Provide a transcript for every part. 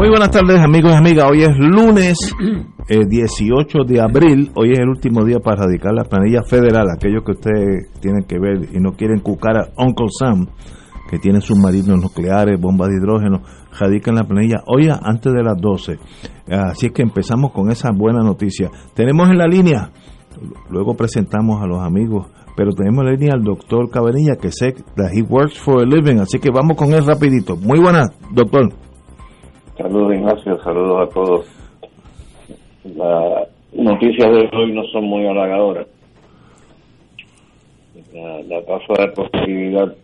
Muy buenas tardes amigos y amigas, hoy es lunes 18 de abril, hoy es el último día para radicar la planilla federal, aquellos que ustedes tienen que ver y no quieren cucar a Uncle Sam, que tiene submarinos nucleares, bombas de hidrógeno, radican la planilla hoy antes de las 12. Así es que empezamos con esa buena noticia. Tenemos en la línea, luego presentamos a los amigos, pero tenemos en la línea al doctor Cabanilla, que sé que he works for a living, así que vamos con él rapidito. Muy buenas, doctor. Saludos Ignacio, saludos a todos. Las noticias de hoy no son muy halagadoras. La, tasa de positividad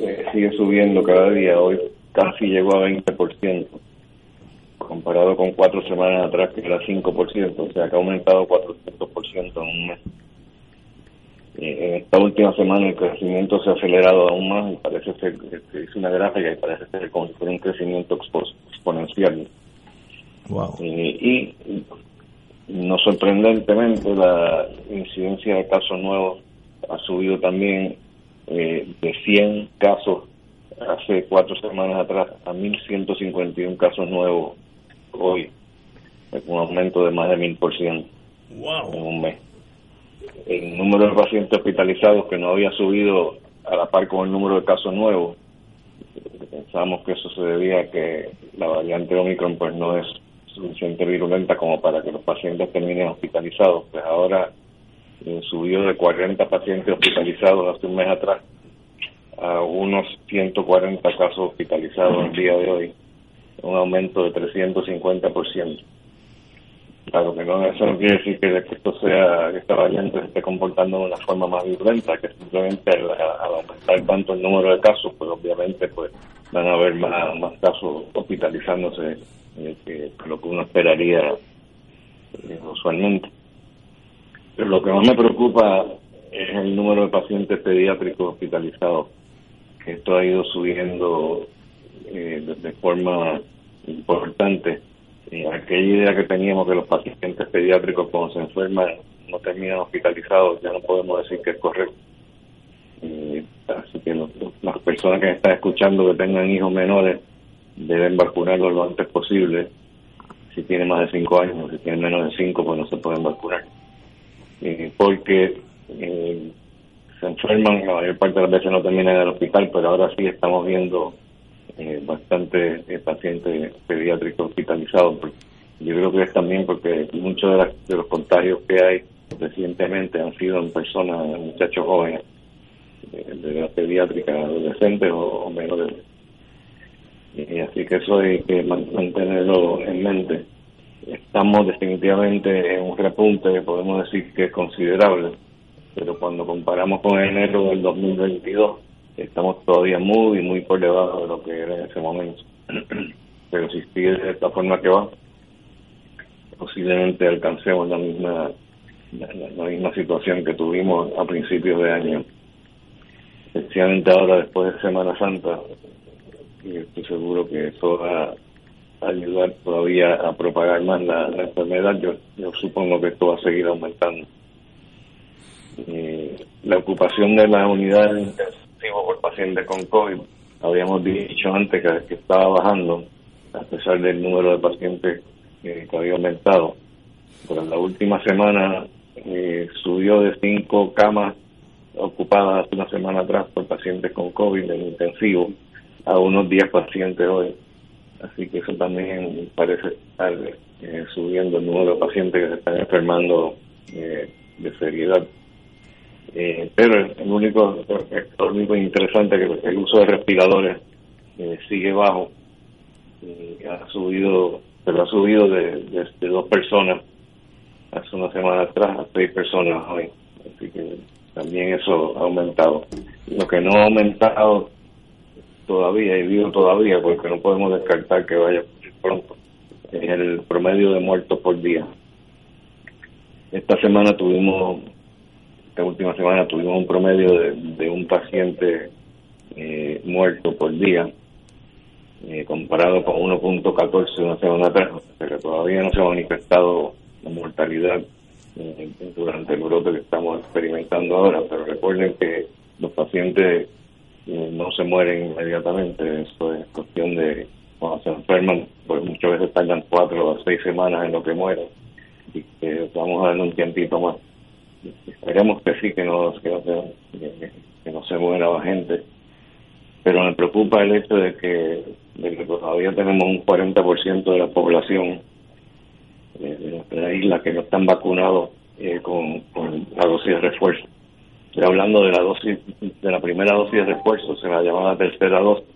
eh, sigue subiendo cada día, hoy casi llegó a 20%, comparado con cuatro semanas atrás que era 5%, o sea que ha aumentado 400% en un mes. Eh, en esta última semana el crecimiento se ha acelerado aún más y parece ser, que es una gráfica y parece ser como un crecimiento exponencial. Eh, y no sorprendentemente la incidencia de casos nuevos ha subido también eh, de 100 casos hace cuatro semanas atrás a 1.151 casos nuevos hoy, un aumento de más de 1.000% en un mes el número de pacientes hospitalizados que no había subido a la par con el número de casos nuevos. Pensamos que eso se debía a que la variante Omicron pues no es suficiente virulenta como para que los pacientes terminen hospitalizados. Pues ahora eh, subió de 40 pacientes hospitalizados hace un mes atrás a unos 140 casos hospitalizados el día de hoy, un aumento de 350%. Claro que no, eso no quiere decir que, esto sea, que esta variante se esté comportando de una forma más violenta, que simplemente al, aumentar tanto el número de casos, pues obviamente pues van a haber más, más casos hospitalizándose eh, que lo que uno esperaría eh, usualmente. Pero lo que más me preocupa es el número de pacientes pediátricos hospitalizados, que esto ha ido subiendo eh, de forma importante aquella idea que teníamos que los pacientes pediátricos cuando se enferman no terminan hospitalizados, ya no podemos decir que es correcto. así que las personas que están escuchando que tengan hijos menores deben vacunarlos lo antes posible. Si tienen más de 5 años, si tienen menos de 5, pues no se pueden vacunar. porque eh, se enferman, la mayor parte de las veces no terminan en el hospital, pero ahora sí estamos viendo eh, bastante eh, pacientes pediátricos hospitalizados. Yo creo que es también porque muchos de, los contagios que hay recientemente han sido en personas, muchachos jóvenes, de la pediátrica, adolescentes o, menores. Y así que eso hay que mantenerlo en mente. Estamos definitivamente en un repunte, podemos decir que es considerable, pero cuando comparamos con enero del 2022, estamos todavía muy, muy por debajo de lo que era en ese momento. Pero si sigue de esta forma que va, posiblemente alcancemos la misma la, misma situación que tuvimos a principios de año, especialmente ahora después de Semana Santa, y estoy seguro que eso va a ayudar todavía a propagar más la, enfermedad. Yo, yo supongo que esto va a seguir aumentando. la ocupación de las unidades por pacientes con COVID. Habíamos dicho antes que, estaba bajando, a pesar del número de pacientes que había aumentado. Pero en la última semana eh, subió de cinco camas ocupadas una semana atrás por pacientes con COVID en intensivo a unos 10 pacientes hoy. así que eso también parece estar eh, subiendo el número de pacientes que se están enfermando eh, de seriedad. Eh, pero el único, lo único interesante es que el uso de respiradores sigue bajo. y ha subido, pero ha subido de, de, dos personas hace una semana atrás a seis personas hoy. Así que también eso ha aumentado. Lo que no ha aumentado todavía, y digo todavía porque no podemos descartar que vaya pronto, es el promedio de muertos por día. Esta semana tuvimos, esta última semana tuvimos un promedio de, un paciente eh, muerto por día, eh, comparado con 1.14 una semana atrás, pero todavía no se ha manifestado la mortalidad eh, durante el brote que estamos experimentando ahora, pero recuerden que los pacientes no se mueren inmediatamente, eso es cuestión de cuando se enferman, pues muchas veces tardan cuatro o seis semanas en lo que mueren y que vamos a darle un tiempito más. Esperemos que sí, que no, que que, no se muera la gente, pero me preocupa el hecho de que, de que todavía tenemos un 40% de la población de la isla que no están vacunados eh, con, la dosis de refuerzo. Estoy hablando de la dosis, de la primera dosis de refuerzo, se la llamada tercera dosis.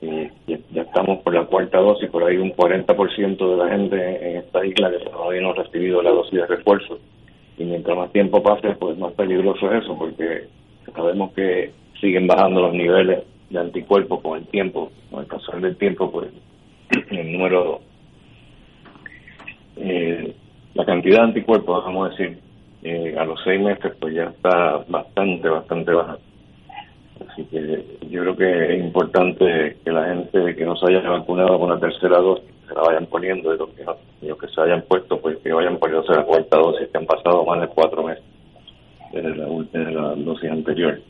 Y ya estamos por la cuarta dosis, por ahí un 40% de la gente en esta isla que todavía no ha recibido la dosis de refuerzo. Y mientras más tiempo pase, pues más peligroso es eso, porque sabemos que siguen bajando los niveles de anticuerpos con el tiempo, con el pasar del tiempo, pues el número, eh, la cantidad de anticuerpos, vamos a decir, eh, a los seis meses pues ya está bastante, bastante baja. Así que yo creo que es importante que la gente que no se haya vacunado con la tercera dosis se la vayan poniendo y los que, se hayan puesto pues que vayan poniéndose la cuarta dosis que han pasado más de cuatro meses desde la, desde dosis anterior.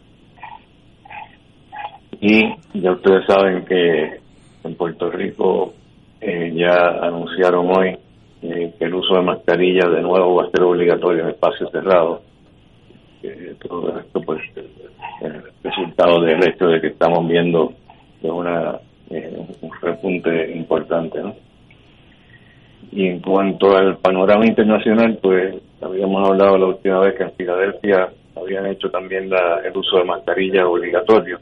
Y ya ustedes saben que en Puerto Rico eh, ya anunciaron hoy eh, que el uso de mascarilla de nuevo va a ser obligatorio en espacios cerrados. todo esto, pues, es resultado del hecho de que estamos viendo una, eh, un repunte importante. ¿no? Y en cuanto al panorama internacional, pues habíamos hablado la última vez que en Filadelfia habían hecho también el uso de mascarilla obligatorio.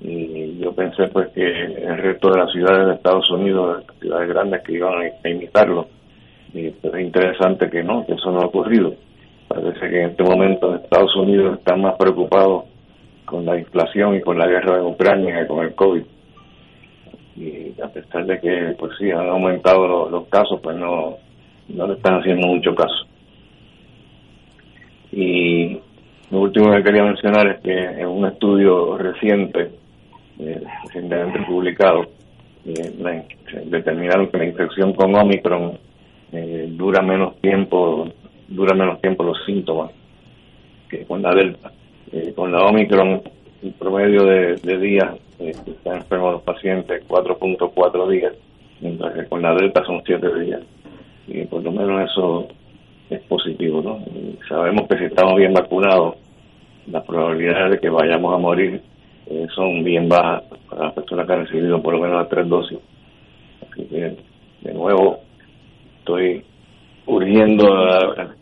Y yo pensé pues que el resto de las ciudades de Estados Unidos, ciudades grandes que iban a imitarlo, y es interesante que no, que eso no ha ocurrido. Parece que en este momento en Estados Unidos están más preocupados con la inflación y con la guerra en Ucrania que con el COVID. Y a pesar de que, pues sí, han aumentado los, casos, pues no, no le están haciendo mucho caso. Y lo último que quería mencionar es que en un estudio reciente, eh, recientemente publicado, eh, determinaron que la infección con Omicron eh, dura menos tiempo, dura menos tiempo los síntomas que con la Delta. Eh, con la Omicron, el promedio de, días eh, que están enfermos los pacientes 4.4 días, mientras que con la Delta son 7 días. Y por lo menos eso es positivo, ¿no? sabemos que si estamos bien vacunados, las probabilidades de que vayamos a morir son bien bajas para las personas que han recibido por lo menos las tres dosis. Así que, de nuevo, estoy urgiendo a,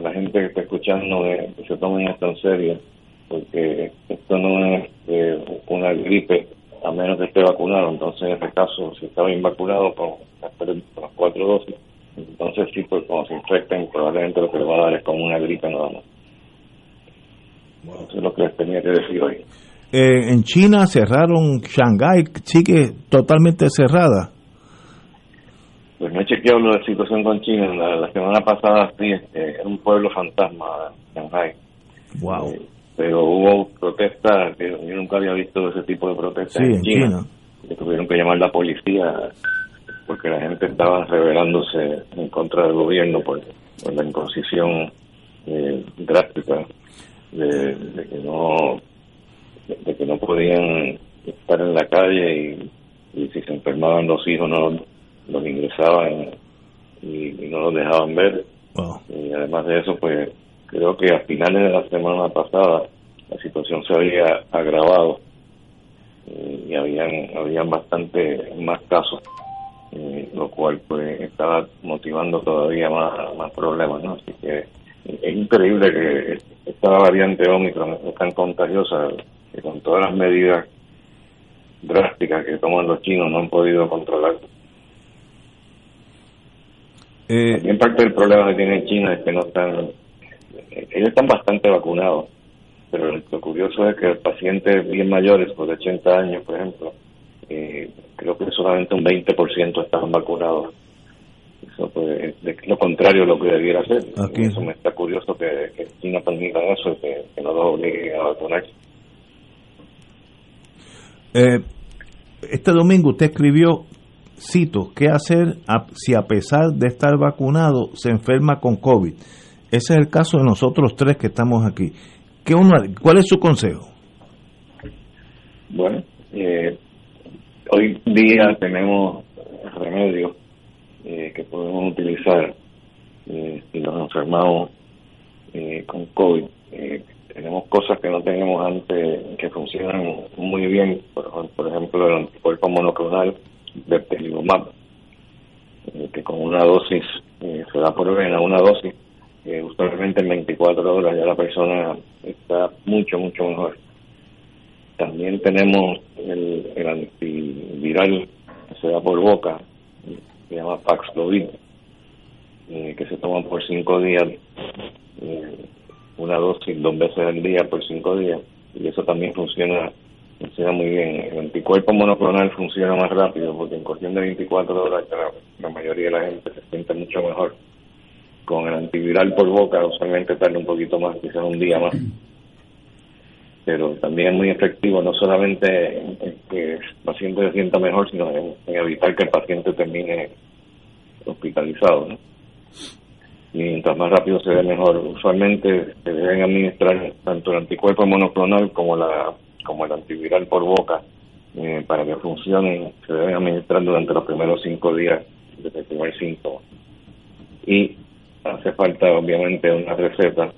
la gente que está escuchando que se tomen esto en serio, porque esto no es eh, una gripe a menos que esté vacunado. Entonces, en este caso, si está bien vacunado con, las cuatro dosis, entonces sí, pues cuando se infecten, probablemente lo que le va a dar es como una gripe nada más. Eso es lo que les tenía que decir hoy. Eh, en China cerraron Shanghái, sigue totalmente cerrada. Pues no he chequeado la situación con China. La, semana pasada sí, este, era un pueblo fantasma, Shanghai. Wow. Eh, pero hubo protestas, que yo nunca había visto ese tipo de protestas en, China. Que tuvieron que llamar a la policía porque la gente estaba rebelándose en contra del gobierno por, la imposición eh, drástica de, que no de, que no podían estar en la calle y, y si se enfermaban los hijos no los ingresaban y, no los dejaban ver. Y además de eso, pues creo que a finales de la semana pasada la situación se había agravado y habían, habían bastante más casos, lo cual pues estaba motivando todavía más, más problemas, ¿no? Así que es increíble que esta variante Omicron es tan contagiosa que con todas las medidas drásticas que toman los chinos no han podido controlar. Eh, en parte del problema que tiene China es que no están, ellos están bastante vacunados, pero lo curioso es que pacientes bien mayores, por 80 años, por ejemplo, eh, creo que solamente un 20% están vacunados. Eso pues, es lo contrario de lo que debiera ser. Eso me está curioso que, China permita eso, que, que no los obligue a vacunarse. Eh, este domingo usted escribió, cito, ¿qué hacer si a pesar de estar vacunado se enferma con COVID? Ese es el caso de nosotros tres que estamos aquí. ¿Qué ¿Cuál es su consejo? Bueno, eh, hoy día tenemos remedios eh, que podemos utilizar eh, si nos enfermamos con COVID tenemos cosas que no teníamos antes que funcionan muy bien, por, ejemplo el anticuerpo monoclonal de Pelimumab, eh, que con una dosis eh, se da por vena, una dosis, eh, usualmente en 24 horas ya la persona está mucho, mucho mejor. También tenemos el, el antiviral que se da por boca, se llama Paxlovid, que se toma por cinco días una dosis dos veces al día por cinco días y eso también funciona funciona muy bien. El anticuerpo monoclonal funciona más rápido porque en cuestión de 24 horas la, mayoría de la gente se siente mucho mejor. Con el antiviral por boca usualmente tarda un poquito más, quizás un día más. Pero también es muy efectivo no solamente en, que el paciente se sienta mejor, sino en, evitar que el paciente termine hospitalizado. ¿no? mientras más rápido se ve mejor. Usualmente se deben administrar tanto el anticuerpo monoclonal como la como el antiviral por boca eh, para que funcionen. Se deben administrar durante los primeros cinco días desde el primer síntoma. Y hace falta obviamente una receta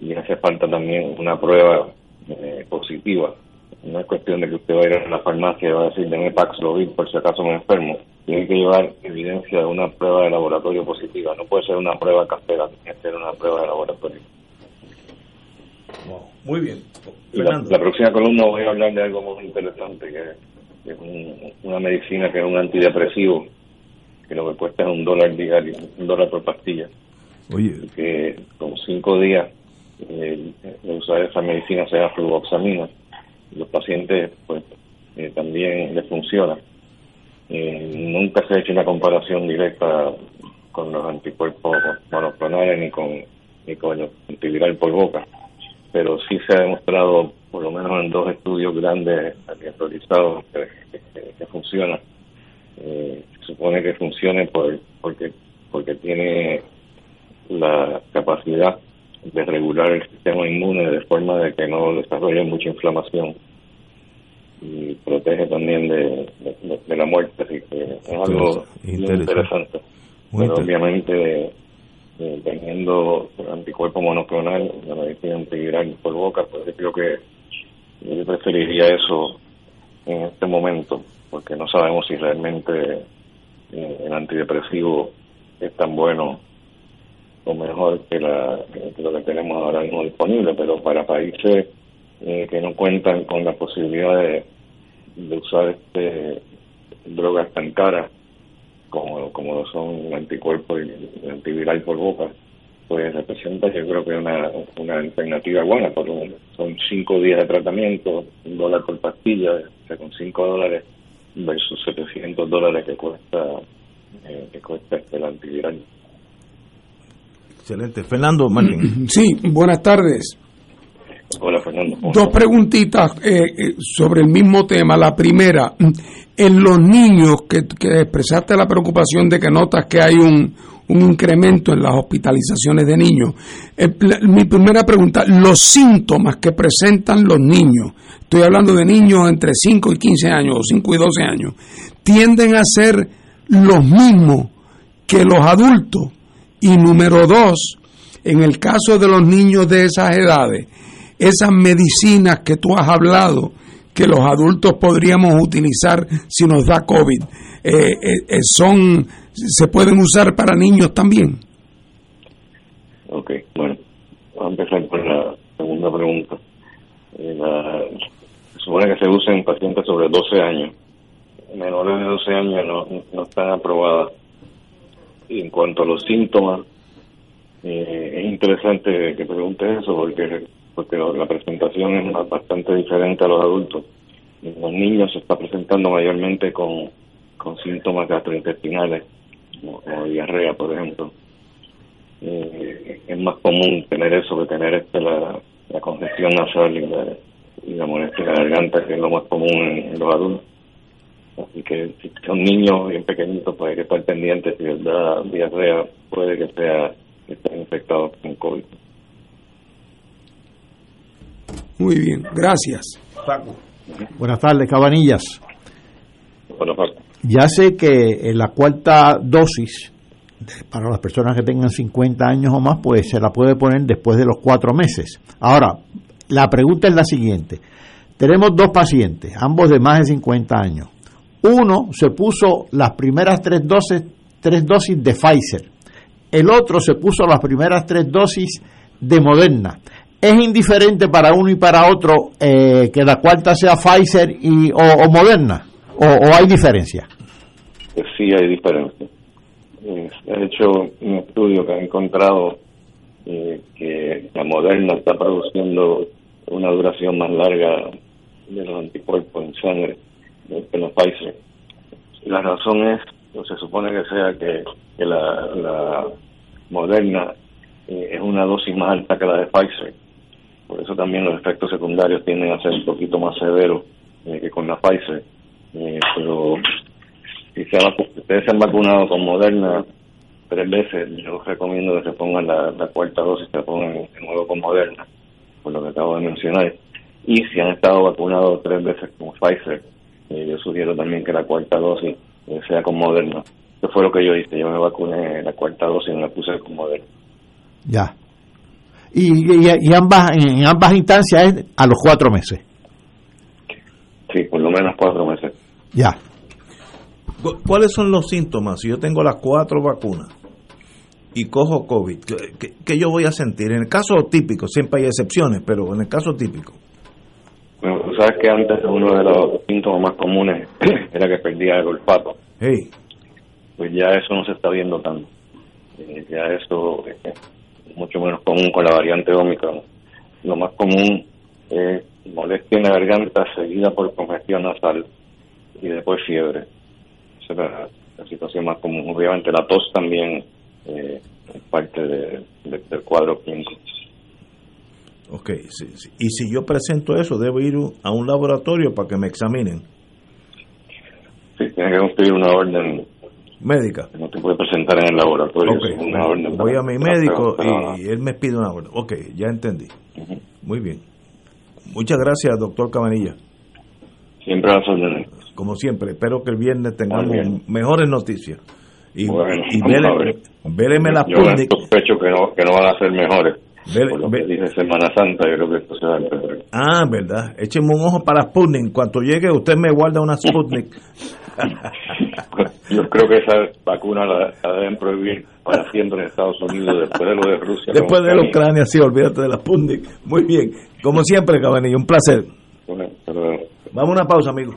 y hace falta también una prueba eh, positiva. No es cuestión de que usted va a a la farmacia y va a decir, denme Paxlovid por si acaso me enfermo tiene que llevar evidencia de una prueba de laboratorio positiva. No puede ser una prueba casera, tiene que ser una prueba de laboratorio. Muy bien. La, próxima columna voy a hablar de algo muy interesante, que, es una medicina que es un antidepresivo, que lo que cuesta es un dólar diario, un dólar por pastilla. Oye. Que con cinco días eh, de usar esa medicina se llama fluvoxamina. Los pacientes, pues, eh, también les funciona eh, nunca se ha hecho una comparación directa con los anticuerpos monoclonales ni con ni con el antiviral por boca, pero sí se ha demostrado, por lo menos en dos estudios grandes realizados, que, que, funciona. Eh, supone que funcione por, porque porque tiene la capacidad de regular el sistema inmune de forma de que no desarrolle mucha inflamación y protege también de, de, la muerte, así que es algo interesante. Pero obviamente teniendo anticuerpo monoclonal, la medicina antiviral por boca, pues yo creo que yo preferiría eso en este momento, porque no sabemos si realmente eh, el antidepresivo es tan bueno o mejor que, la, lo que tenemos ahora mismo disponible, pero para países eh, que no cuentan con la posibilidad de, usar este drogas tan caras como, como son anticuerpos y antiviral por boca, pues representa yo creo que una, una alternativa buena, porque son cinco días de tratamiento, un dólar por pastilla, o sea, con cinco dólares versus 700 dólares que cuesta eh, que cuesta este, el antiviral. Excelente. Fernando Martín. Sí, buenas tardes. Hola, Fernando. Dos preguntitas eh, eh, sobre el mismo tema. La primera, en los niños, que, expresaste la preocupación de que notas que hay un, un incremento en las hospitalizaciones de niños. Mi primera pregunta, los síntomas que presentan los niños, estoy hablando de niños entre 5 y 15 años o 5 y 12 años, tienden a ser los mismos que los adultos. Y número dos, en el caso de los niños de esas edades, esas medicinas que tú has hablado, que los adultos podríamos utilizar si nos da COVID, eh, eh, son se pueden usar para niños también. Ok, bueno, vamos a empezar con la segunda pregunta. supone que se usa en pacientes sobre 12 años. Menores de 12 años no, no están aprobadas. Y en cuanto a los síntomas, eh, es interesante que pregunte eso porque porque la presentación es bastante diferente a los adultos. los niños se está presentando mayormente con, con síntomas gastrointestinales, como, diarrea, por ejemplo. Eh, es más común tener eso que tener este, la, congestión nasal y la, molestia de la garganta, que es lo más común en, los adultos. Así que si son niños bien pequeñitos, pues hay que estar pendientes. Si les da diarrea, puede que sea que estén infectados con COVID. Muy bien, gracias. Buenas tardes, Cabanillas. Buenas tardes. Ya sé que en la cuarta dosis, para las personas que tengan 50 años o más, pues se la puede poner después de los cuatro meses. Ahora, la pregunta es la siguiente. Tenemos dos pacientes, ambos de más de 50 años. Uno se puso las primeras tres dosis, tres dosis de Pfizer. El otro se puso las primeras tres dosis de Moderna es indiferente para uno y para otro eh, que la cuarta sea Pfizer y, o, Moderna? O, hay diferencia? Sí, hay diferencia. He hecho un estudio que ha encontrado eh, que la Moderna está produciendo una duración más larga de los anticuerpos en sangre que la Pfizer. La razón es, o se supone que sea que, la, la Moderna eh, es una dosis más alta que la de Pfizer por eso también los efectos secundarios tienden a ser un poquito más severos eh, que con la Pfizer. Eh, pero si se ustedes se han vacunado con Moderna tres veces, yo recomiendo que se pongan la, cuarta dosis, se pongan de nuevo con Moderna, por lo que acabo de mencionar. Y si han estado vacunados tres veces con Pfizer, eh, yo sugiero también que la cuarta dosis sea con Moderna. Eso fue lo que yo hice, yo me vacuné la cuarta dosis y me la puse con Moderna. Ya y, y, ambas en ambas instancias es a los cuatro meses. Sí, por lo menos cuatro meses. Ya. ¿Cuáles son los síntomas? Si yo tengo las cuatro vacunas y cojo COVID, ¿qué, yo voy a sentir? En el caso típico, siempre hay excepciones, pero en el caso típico. Bueno, tú sabes que antes uno de los síntomas más comunes era que perdía el olfato. Hey. Pues ya eso no se está viendo tanto. Eh, ya eso eh, mucho menos común con la variante Omicron. Lo más común es molestia en la garganta seguida por congestión nasal y después fiebre. Esa es la, situación más común. Obviamente la tos también eh, es parte del cuadro clínico. Ok, y si yo presento eso, ¿debo ir a un laboratorio para que me examinen? Sí, tiene que cumplir una orden médica. No te puede presentar en el laboratorio. Voy a mi médico y, él me pide una orden. Ok, ya entendí. Muy bien. Muchas gracias, doctor Cabanilla. Siempre a órdenes. Como siempre, espero que el viernes tengamos mejores noticias. Y, bueno, y véleme las Yo sospecho que no, que no van a ser mejores. Por lo que dice Semana Santa, yo creo que esto se va a empezar. Ah, verdad. Écheme un ojo para Sputnik. Cuando llegue, usted me guarda una Sputnik. Yo creo que esa vacuna la, deben prohibir para siempre en Estados Unidos después de lo de Rusia. Después de Ucrania, sí, olvídate de la Sputnik. Muy bien. Como siempre, Cabanillo, un placer. Vamos a una pausa, amigo.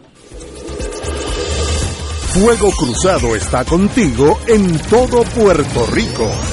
Fuego Cruzado está contigo en todo Puerto Rico.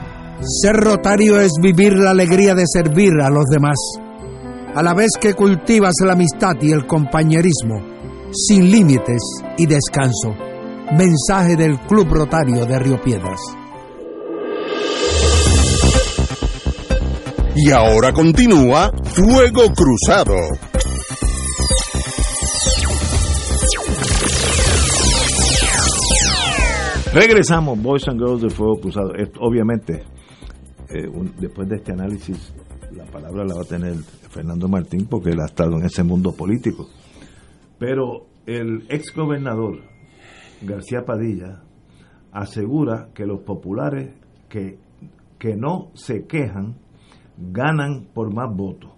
Ser rotario es vivir la alegría de servir a los demás, a la vez que cultivas la amistad y el compañerismo, sin límites y descanso. Mensaje del Club Rotario de Río Piedras. Y ahora continúa Fuego Cruzado. Regresamos, Boys and Girls de Fuego Cruzado. Esto, obviamente, eh, después de este análisis, la palabra la va a tener Fernando Martín porque él ha estado en ese mundo político. Pero el ex gobernador García Padilla asegura que los populares que, que no se quejan ganan por más votos.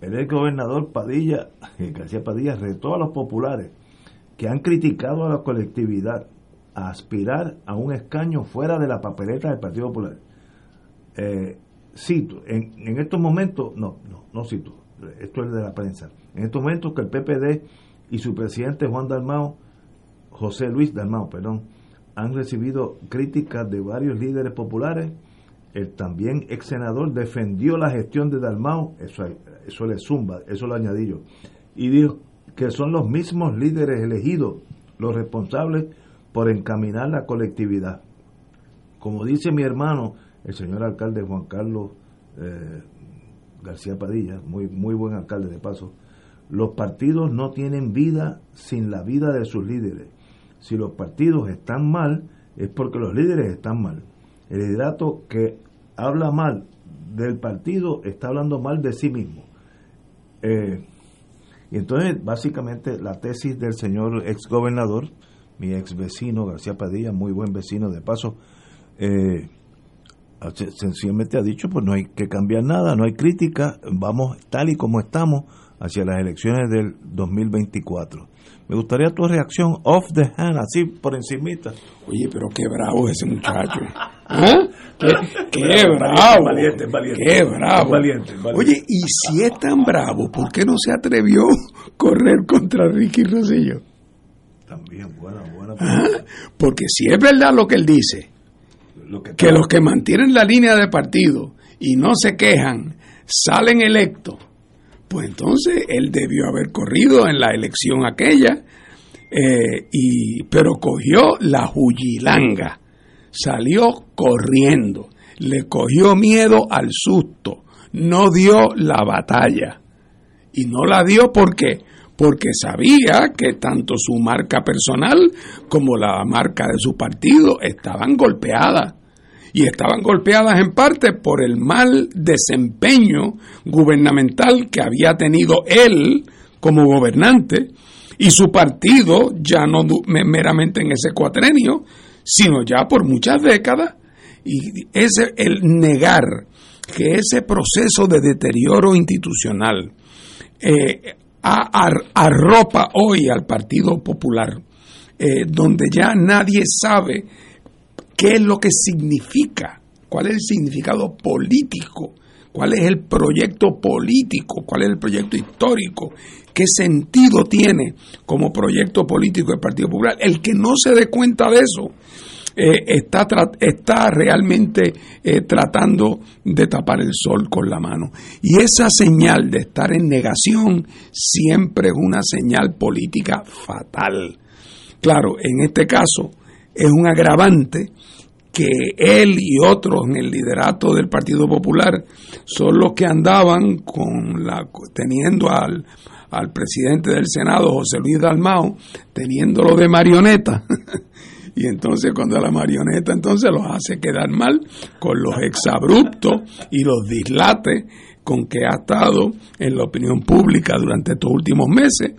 El ex gobernador Padilla, García Padilla, retó a los populares que han criticado a la colectividad a aspirar a un escaño fuera de la papeleta del Partido Popular. Eh, cito, en, estos momentos, no, no, no cito, esto es de la prensa, en estos momentos que el PPD y su presidente Juan Dalmao, José Luis Dalmao, perdón, han recibido críticas de varios líderes populares, el también ex senador defendió la gestión de Dalmao, eso, eso le zumba, eso lo añadí yo, y dijo que son los mismos líderes elegidos los responsables por encaminar la colectividad. Como dice mi hermano, el señor alcalde Juan Carlos eh, García Padilla, muy, muy buen alcalde de paso, los partidos no tienen vida sin la vida de sus líderes. Si los partidos están mal, es porque los líderes están mal. El liderato que habla mal del partido está hablando mal de sí mismo. Eh, y entonces, básicamente, la tesis del señor ex gobernador, mi ex vecino García Padilla, muy buen vecino de paso, eh, sencillamente ha dicho, pues no hay que cambiar nada, no hay crítica, vamos tal y como estamos hacia las elecciones del 2024. Me gustaría tu reacción off the hand, así por encimita. Oye, pero qué bravo ese muchacho. ¿Ah? Qué, qué bravo. Valiente, valiente. Qué bravo. Valiente, valiente. Oye, y si es tan bravo, ¿por qué no se atrevió a correr contra Ricky Rosillo? También, buena, buena. ¿Ah? Porque si es verdad lo que él dice, Lo que, que los que mantienen la línea de partido y no se quejan salen electos, pues entonces él debió haber corrido en la elección aquella, eh, y, pero cogió la juyilanga, salió corriendo, le cogió miedo al susto, no dio la batalla. Y no la dio porque porque sabía que tanto su marca personal como la marca de su partido estaban golpeadas. Y estaban golpeadas en parte por el mal desempeño gubernamental que había tenido él como gobernante y su partido ya no meramente en ese cuatrenio, sino ya por muchas décadas. Y ese, el negar que ese proceso de deterioro institucional eh, arropa hoy al Partido Popular, eh, donde ya nadie sabe qué es lo que significa, cuál es el significado político, cuál es el proyecto político, cuál es el proyecto histórico, qué sentido tiene como proyecto político el Partido Popular. El que no se dé cuenta de eso, eh, está, está realmente eh, tratando de tapar el sol con la mano. Y esa señal de estar en negación siempre es una señal política fatal. Claro, en este caso es un agravante que él y otros en el liderato del Partido Popular son los que andaban con la teniendo al, al presidente del Senado, José Luis Dalmao, teniéndolo de marioneta. y entonces cuando la marioneta entonces los hace quedar mal con los exabruptos y los dislates con que ha estado en la opinión pública durante estos últimos meses,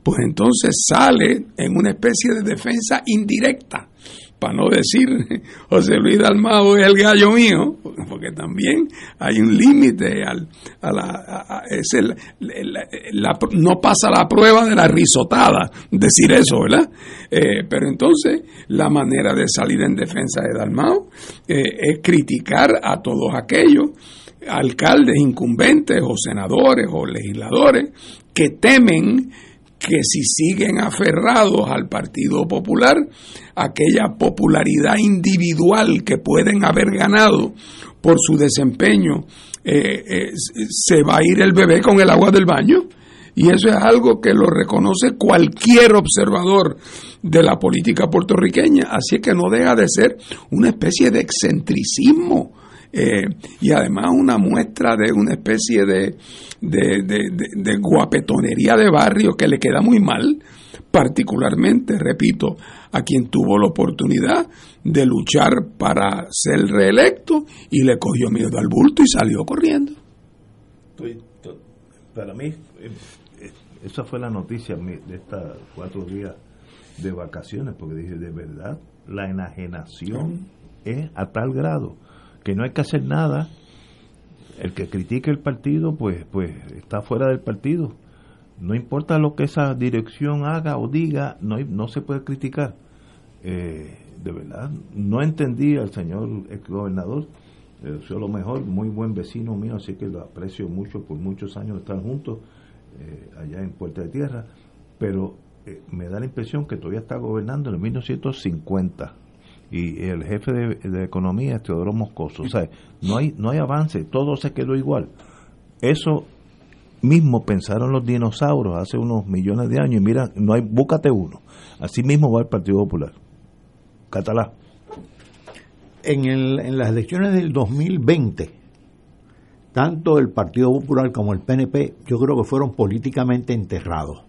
pues entonces sale en una especie de defensa indirecta para no decir José Luis Dalmado es el gallo mío, porque también hay un límite al, a la, es el, no pasa la prueba de la risotada decir eso, ¿verdad? Eh, pero entonces la manera de salir en defensa de Dalmao eh, es criticar a todos aquellos alcaldes incumbentes o senadores o legisladores que temen que si siguen aferrados al Partido Popular, aquella popularidad individual que pueden haber ganado por su desempeño, eh, eh, se va a ir el bebé con el agua del baño. Y eso es algo que lo reconoce cualquier observador de la política puertorriqueña. Así que no deja de ser una especie de excentricismo eh, y además una muestra de una especie de, de, guapetonería de barrio que le queda muy mal, particularmente, repito, a quien tuvo la oportunidad de luchar para ser reelecto y le cogió miedo al bulto y salió corriendo. Para mí, eh, esa fue la noticia de estos cuatro días de vacaciones, porque dije, de verdad, la enajenación es a tal grado que no hay que hacer nada. El que critique el partido, pues, pues está fuera del partido. No importa lo que esa dirección haga o diga, no, no se puede criticar. Eh, de verdad, no entendí al señor ex gobernador. Eh, soy lo mejor, muy buen vecino mío, así que lo aprecio mucho por muchos años estar juntos eh, allá en Puerta de Tierra. Pero me da la impresión que todavía está gobernando en el 1950 y el jefe de, economía es Teodoro Moscoso. O sea, no hay, no hay avance, todo se quedó igual. Eso mismo pensaron los dinosaurios hace unos millones de años y mira, no hay, búscate uno. Así mismo va el Partido Popular. Catalá. En, el, en las elecciones del 2020, tanto el Partido Popular como el PNP, yo creo que fueron políticamente enterrados.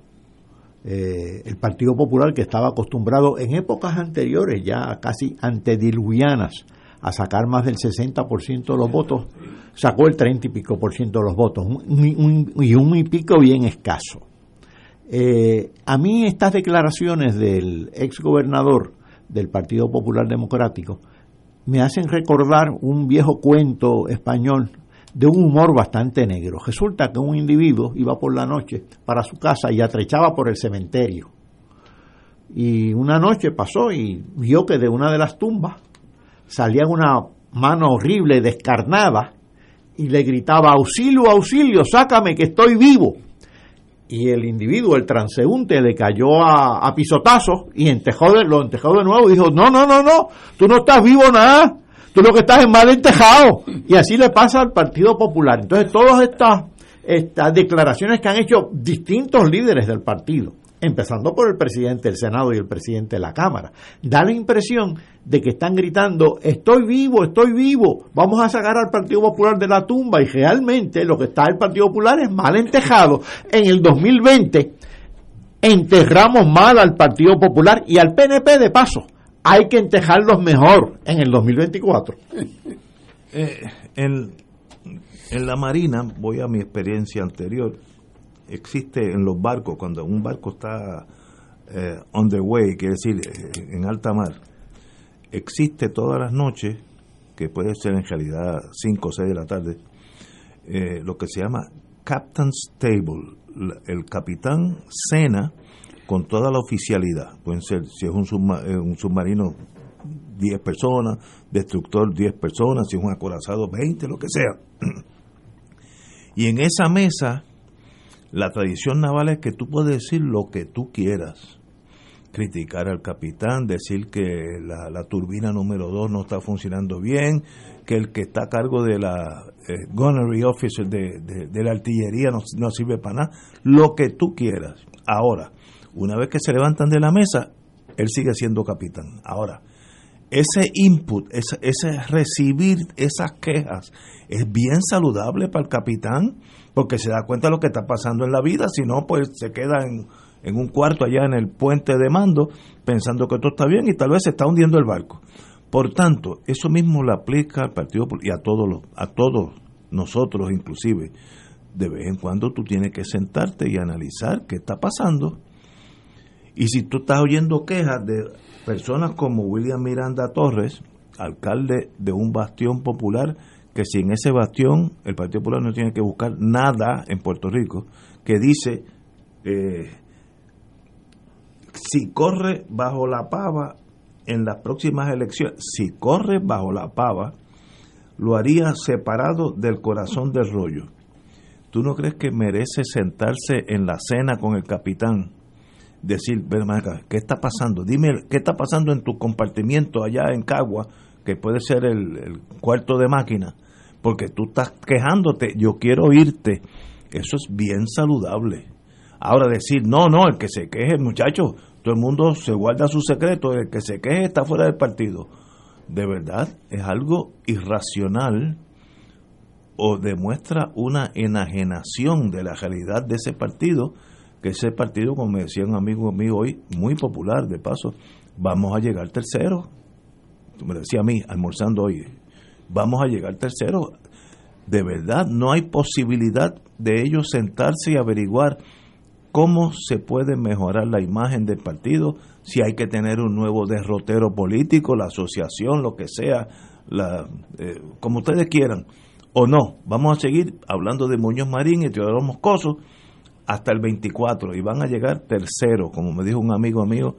Eh, el Partido Popular que estaba acostumbrado en épocas anteriores, ya casi antediluvianas, a sacar más del 60% de los votos, sacó el 30 y pico por ciento de los votos, y un y pico bien escaso. Eh, a mí estas declaraciones del ex gobernador del Partido Popular Democrático me hacen recordar un viejo cuento español de un humor bastante negro. Resulta que un individuo iba por la noche para su casa y atrechaba por el cementerio. Y una noche pasó y vio que de una de las tumbas salía una mano horrible, descarnada, y le gritaba, auxilio, auxilio, sácame que estoy vivo. Y el individuo, el transeúnte, le cayó a, pisotazos y entejó lo entejó de nuevo y dijo, no, no, no, no, tú no estás vivo nada, tú lo que estás es mal entejado. Y así le pasa al Partido Popular. Entonces, todas estas, declaraciones que han hecho distintos líderes del partido, empezando por el presidente del Senado y el presidente de la Cámara, da la impresión de que están gritando, estoy vivo, estoy vivo, vamos a sacar al Partido Popular de la tumba y realmente lo que está el Partido Popular es mal entejado. En el 2020 enterramos mal al Partido Popular y al PNP de paso hay que entejarlos mejor en el 2024. Eh, en, en la Marina, voy a mi experiencia anterior, existe en los barcos, cuando un barco está eh, on the way, quiere decir eh, en alta mar, existe todas las noches, que puede ser en realidad 5 o 6 de la tarde, eh, lo que se llama Captain's Table. El capitán cena con toda la oficialidad. Pueden ser, si es un, eh, un submarino, 10 personas, destructor 10 personas, si es un acorazado 20, lo que sea. Y en esa mesa, la tradición naval es que tú puedes decir lo que tú quieras. Criticar al capitán, decir que la, turbina número 2 no está funcionando bien, que el que está a cargo de la eh, gunnery officer de, de, la artillería no, no sirve para nada, lo que tú quieras. Ahora, una vez que se levantan de la mesa, él sigue siendo capitán. Ahora, ese input, ese, ese recibir esas quejas, es bien saludable para el capitán, porque se da cuenta de lo que está pasando en la vida, si no, pues se queda en, en un cuarto allá en el puente de mando, pensando que todo está bien y tal vez se está hundiendo el barco. Por tanto, eso mismo lo aplica al Partido y a todos los, a todos nosotros inclusive. De vez en cuando tú tienes que sentarte y analizar qué está pasando. Y si tú estás oyendo quejas de personas como William Miranda Torres, alcalde de un bastión popular, que si en ese bastión el Partido Popular no tiene que buscar nada en Puerto Rico, que dice, eh, si corre bajo la pava en las próximas elecciones, si corre bajo la pava, lo haría separado del corazón del rollo. ¿Tú no crees que merece sentarse en la cena con el capitán? Decir, ven acá, ¿qué está pasando? Dime, ¿qué está pasando en tu compartimiento allá en Cagua, que puede ser el, el cuarto de máquina? Porque tú estás quejándote, yo quiero oírte. Eso es bien saludable. Ahora decir, no, no, el que se queje, muchacho, todo el mundo se guarda su secreto, el que se queje está fuera del partido. De verdad, es algo irracional o demuestra una enajenación de la realidad de ese partido, que ese partido, como me decía un amigo mío hoy, muy popular de paso, vamos a llegar tercero. Me decía a mí, almorzando hoy, vamos a llegar tercero. De verdad, no hay posibilidad de ellos sentarse y averiguar cómo se puede mejorar la imagen del partido, si hay que tener un nuevo derrotero político, la asociación, lo que sea, la, eh, como ustedes quieran, o no. Vamos a seguir hablando de Muñoz Marín y Teodoro Moscoso hasta el 24 y van a llegar tercero, como me dijo un amigo mío,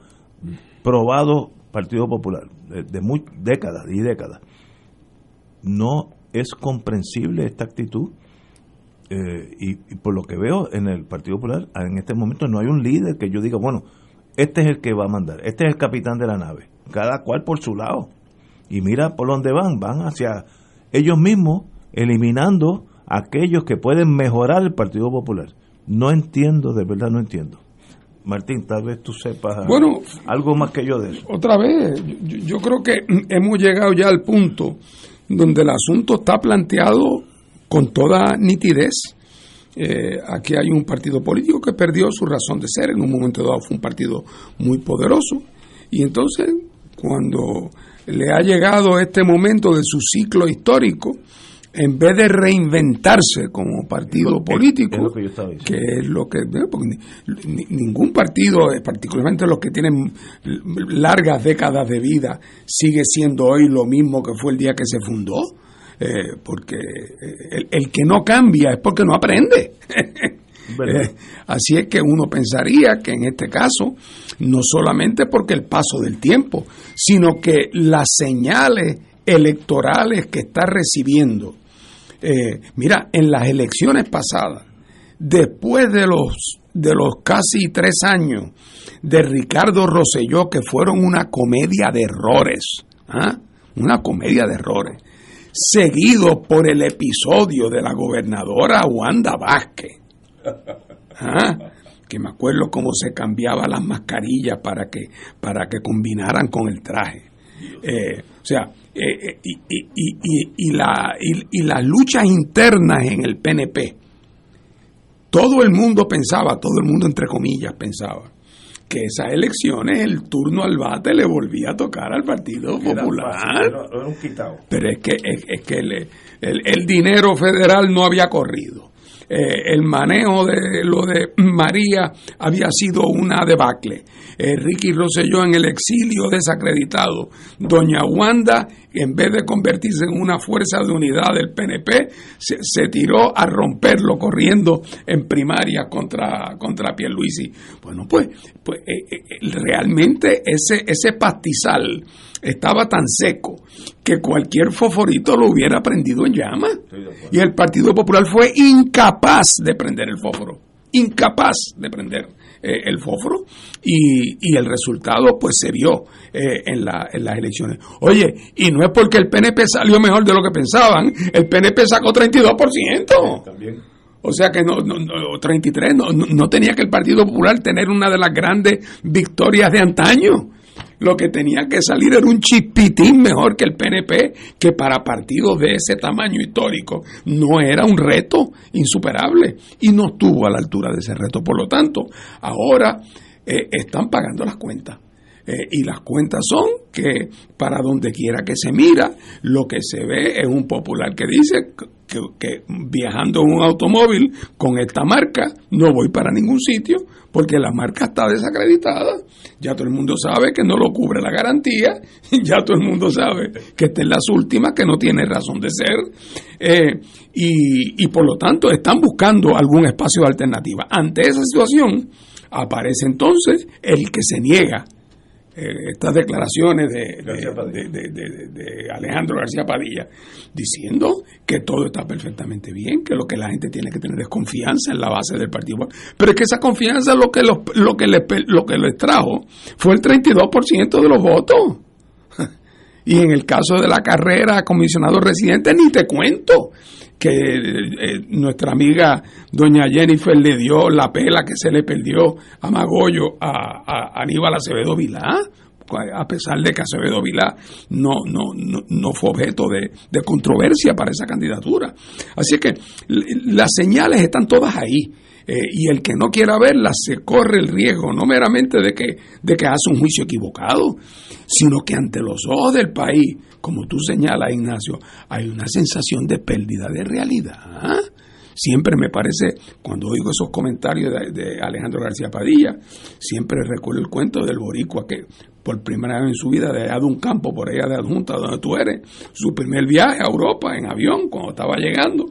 probado Partido Popular, de, muy, décadas y décadas. No es comprensible esta actitud eh, y, por lo que veo en el Partido Popular, en este momento no hay un líder que yo diga, bueno, este es el que va a mandar, este es el capitán de la nave, cada cual por su lado. Y mira por dónde van, van hacia ellos mismos eliminando a aquellos que pueden mejorar el Partido Popular. No entiendo, de verdad no entiendo. Martín, tal vez tú sepas bueno, algo más que yo de eso. Otra vez, yo, yo creo que hemos llegado ya al punto donde el asunto está planteado con toda nitidez. Eh, aquí hay un partido político que perdió su razón de ser, en un momento dado fue un partido muy poderoso, y entonces cuando le ha llegado este momento de su ciclo histórico, en vez de reinventarse como partido político, es lo que, que, es lo que ningún partido, eh, particularmente los que tienen largas décadas de vida, sigue siendo hoy lo mismo que fue el día que se fundó eh, porque el, el, que no cambia es porque no aprende. eh, así es que uno pensaría que en este caso, no solamente porque el paso del tiempo, sino que las señales electorales que está recibiendo, eh, mira, en las elecciones pasadas, después de los de los casi tres años de Ricardo Rosselló, que fueron una comedia de errores, ¿ah? una comedia de errores, seguido por el episodio de la gobernadora Wanda Vázquez. ¿Ah? Que me acuerdo cómo se cambiaba las mascarillas para que, para que combinaran con el traje. Eh, o sea, eh, y, y, y, y, la, y, las luchas internas en el PNP. Todo el mundo pensaba, todo el mundo entre comillas pensaba, que esas elecciones el turno al bate le volvía a tocar al Partido Popular. Pero es que, es, es que el, el, el, dinero federal no había corrido. Eh, el manejo de lo de María había sido una debacle. Eh, Ricky en el exilio desacreditado. Doña Wanda, en vez de convertirse en una fuerza de unidad del PNP, se, se tiró a romperlo corriendo en primaria contra, contra Pierluisi. Bueno, pues, pues eh, eh, realmente ese, ese pastizal estaba tan seco que cualquier foforito lo hubiera prendido en llamas. Y el Partido Popular fue incapaz de prender el fósforo. Incapaz de prender eh, el fósforo. Y, y, el resultado, pues se vio eh, en, la, en, las elecciones. Oye, y no es porque el PNP salió mejor de lo que pensaban. El PNP sacó 32%. También. O sea que no, no, no 33, no, no tenía que el Partido Popular tener una de las grandes victorias de antaño lo que tenía que salir era un chispitín mejor que el PNP, que para partidos de ese tamaño histórico no era un reto insuperable y no estuvo a la altura de ese reto. Por lo tanto, ahora eh, están pagando las cuentas. Eh, y las cuentas son que para donde quiera que se mira, lo que se ve es un popular que dice que, viajando en un automóvil con esta marca no voy para ningún sitio porque la marca está desacreditada. Ya todo el mundo sabe que no lo cubre la garantía, ya todo el mundo sabe que esta es las últimas, que no tiene razón de ser. Eh, y, y por lo tanto están buscando algún espacio de alternativa. Ante esa situación aparece entonces el que se niega eh, estas declaraciones de, de, Alejandro García Padilla, diciendo que todo está perfectamente bien, que lo que la gente tiene que tener es confianza en la base del partido. Pero es que esa confianza lo que, lo, lo que, le, lo que les trajo fue el 32% de los votos. Y en el caso de la carrera comisionado residente, ni te cuento que eh, nuestra amiga doña Jennifer le dio la pela que se le perdió a Magollo a, Aníbal Acevedo Vilá, a pesar de que Acevedo Vilá no, no, no, fue objeto de, de, controversia para esa candidatura. Así que las señales están todas ahí. Eh, y el que no quiera verlas se corre el riesgo no meramente de que, de que hace un juicio equivocado, sino que ante los ojos del país, como tú señalas, Ignacio, hay una sensación de pérdida de realidad. Siempre me parece, cuando oigo esos comentarios de, Alejandro García Padilla, siempre recuerdo el cuento del boricua que por primera vez en su vida, de allá de un campo, por allá de adjunta, donde tú eres, su primer viaje a Europa en avión, cuando estaba llegando,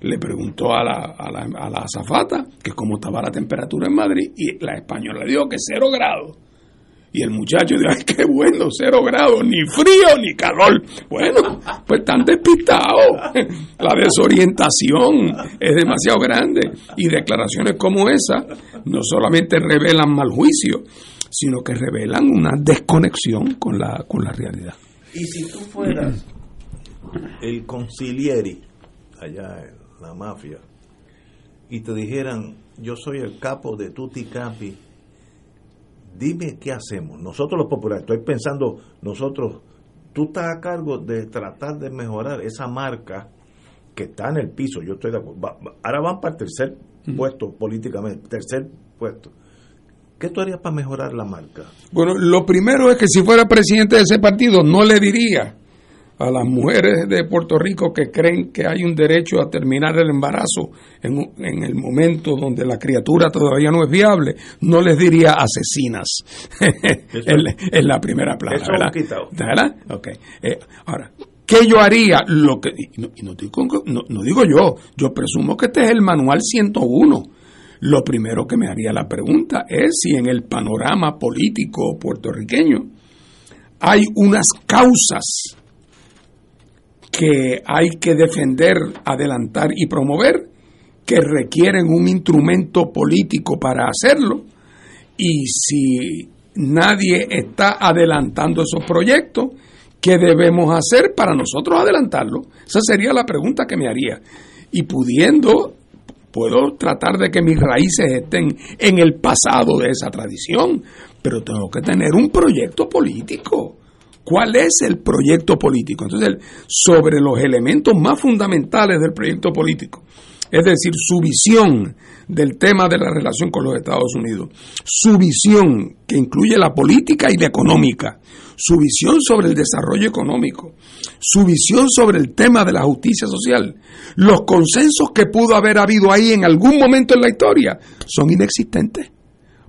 le preguntó a la, a la, a la azafata que cómo estaba la temperatura en Madrid y la española le dijo que cero grados. Y el muchacho dijo, ay, qué bueno, cero grados, ni frío ni calor. Bueno, pues están despistados. La desorientación es demasiado grande. Y declaraciones como esa no solamente revelan mal juicio, sino que revelan una desconexión con la, con la realidad. Y si tú fueras el concilieri allá la mafia, y te dijeran, yo soy el capo de Tutti Capi, dime qué hacemos. Nosotros los populares, estoy pensando, nosotros, tú estás a cargo de tratar de mejorar esa marca que está en el piso, yo estoy de acuerdo. ahora van para el tercer puesto políticamente, tercer puesto. ¿Qué tú harías para mejorar la marca? Bueno, lo primero es que si fuera presidente de ese partido no le diría a las mujeres de Puerto Rico que creen que hay un derecho a terminar el embarazo en, en, el momento donde la criatura todavía no es viable, no les diría asesinas en, la primera plana. ¿verdad? Okay. Eh, ahora, ¿qué yo haría? Lo que, y no, no, digo, no, digo yo, yo presumo que este es el manual 101. Lo primero que me haría la pregunta es si en el panorama político puertorriqueño hay unas causas que hay que defender, adelantar y promover, que requieren un instrumento político para hacerlo, y si nadie está adelantando esos proyectos, ¿qué debemos hacer para nosotros adelantarlo? Esa sería la pregunta que me haría. Y pudiendo, puedo tratar de que mis raíces estén en el pasado de esa tradición, pero tengo que tener un proyecto político ¿Cuál es el proyecto político? Entonces, sobre los elementos más fundamentales del proyecto político, es decir, su visión del tema de la relación con los Estados Unidos, su visión que incluye la política y la económica, su visión sobre el desarrollo económico, su visión sobre el tema de la justicia social, los consensos que pudo haber habido ahí en algún momento en la historia son inexistentes.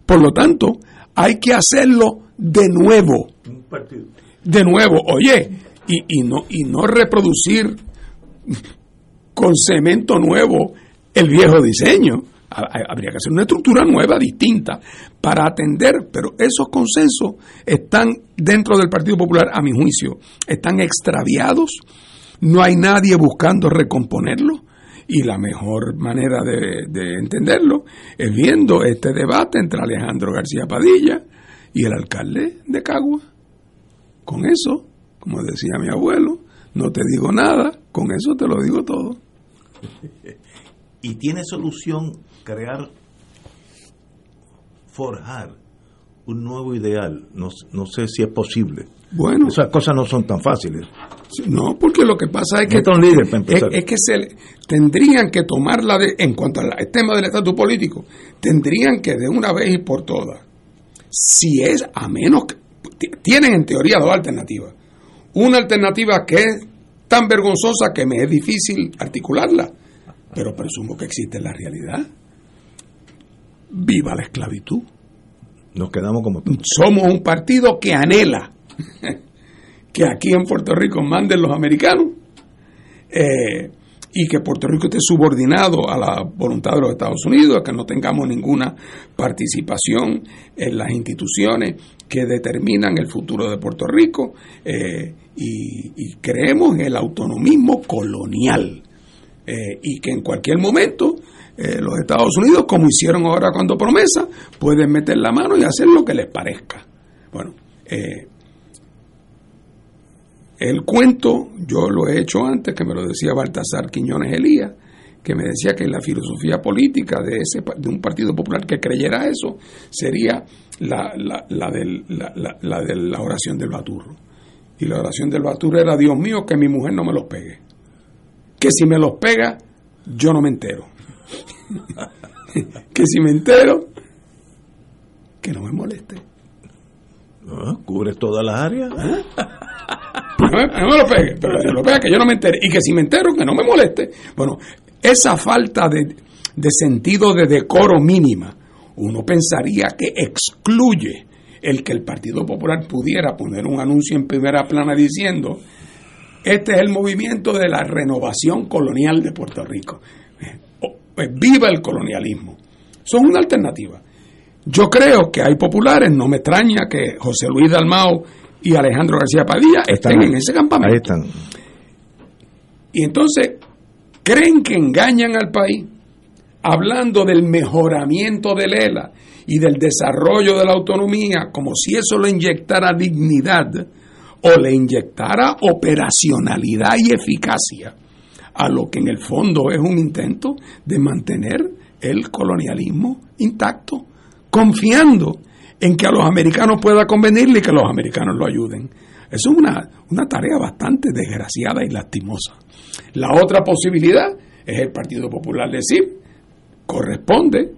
Por lo tanto, hay que hacerlo de nuevo. Un partido de nuevo, oye, y, y, no, y no reproducir con cemento nuevo el viejo diseño. Habría que hacer una estructura nueva, distinta, para atender, pero esos consensos están dentro del Partido Popular, a mi juicio, están extraviados, no hay nadie buscando recomponerlo, y la mejor manera de, de entenderlo es viendo este debate entre Alejandro García Padilla y el alcalde de Cagua. Con eso, como decía mi abuelo, no te digo nada, con eso te lo digo todo. ¿Y tiene solución crear, forjar un nuevo ideal. No, no sé si es posible. Bueno, Esas cosas no son tan fáciles. no, porque lo que pasa es que líder para es, empezar. es que se tendrían que tomar la de, en cuanto al tema del estatus político, tendrían que de una vez y por todas, si es a menos que tienen en teoría dos alternativas. Una alternativa que es tan vergonzosa que me es difícil articularla, pero presumo que existe en la realidad. Viva la esclavitud. Nos quedamos como Somos un partido que anhela que aquí en Puerto Rico manden los americanos eh, y que Puerto Rico esté subordinado a la voluntad de los Estados Unidos, que no tengamos ninguna participación en las instituciones que determinan el futuro de Puerto Rico eh, y, creemos en el autonomismo colonial eh, y que en cualquier momento eh, los Estados Unidos, como hicieron ahora cuando promesa, pueden meter la mano y hacer lo que les parezca. Bueno, el cuento, yo lo he hecho antes, que me lo decía Baltasar Quiñones Elías, que me decía que la filosofía política de, ese, de un partido popular que creyera eso sería la, la, la del- la- de la oración del Baturro. Y la oración del Baturro era, Dios mío, que mi mujer no me los pegue. Que si me los pega, yo no me entero. que si me entero, que no me moleste. Ah, Cubres todas las áreas. No me, no me lo pegue, pero si lo pega que yo no me entere. Y que si me entero, que no me moleste. Bueno, esa falta de, de sentido de decoro mínima, uno pensaría que excluye el que el Partido Popular pudiera poner un anuncio en primera plana diciendo, este es el movimiento de la renovación colonial de Puerto Rico. Pues viva el colonialismo. Son una alternativa. Yo creo que hay populares, no me extraña que José Luis Dalmao y Alejandro García Padilla estén en ese campamento. Ahí están. Y entonces, ¿creen que engañan al país? Hablando del mejoramiento del ELA y del desarrollo de la autonomía, como si eso le inyectara dignidad o le inyectara operacionalidad y eficacia a lo que en el fondo es un intento de mantener el colonialismo intacto, confiando en que a los americanos pueda convenirle y que los americanos lo ayuden. Eso es una, una tarea bastante desgraciada y lastimosa. La otra posibilidad es el Partido Popular decir, corresponde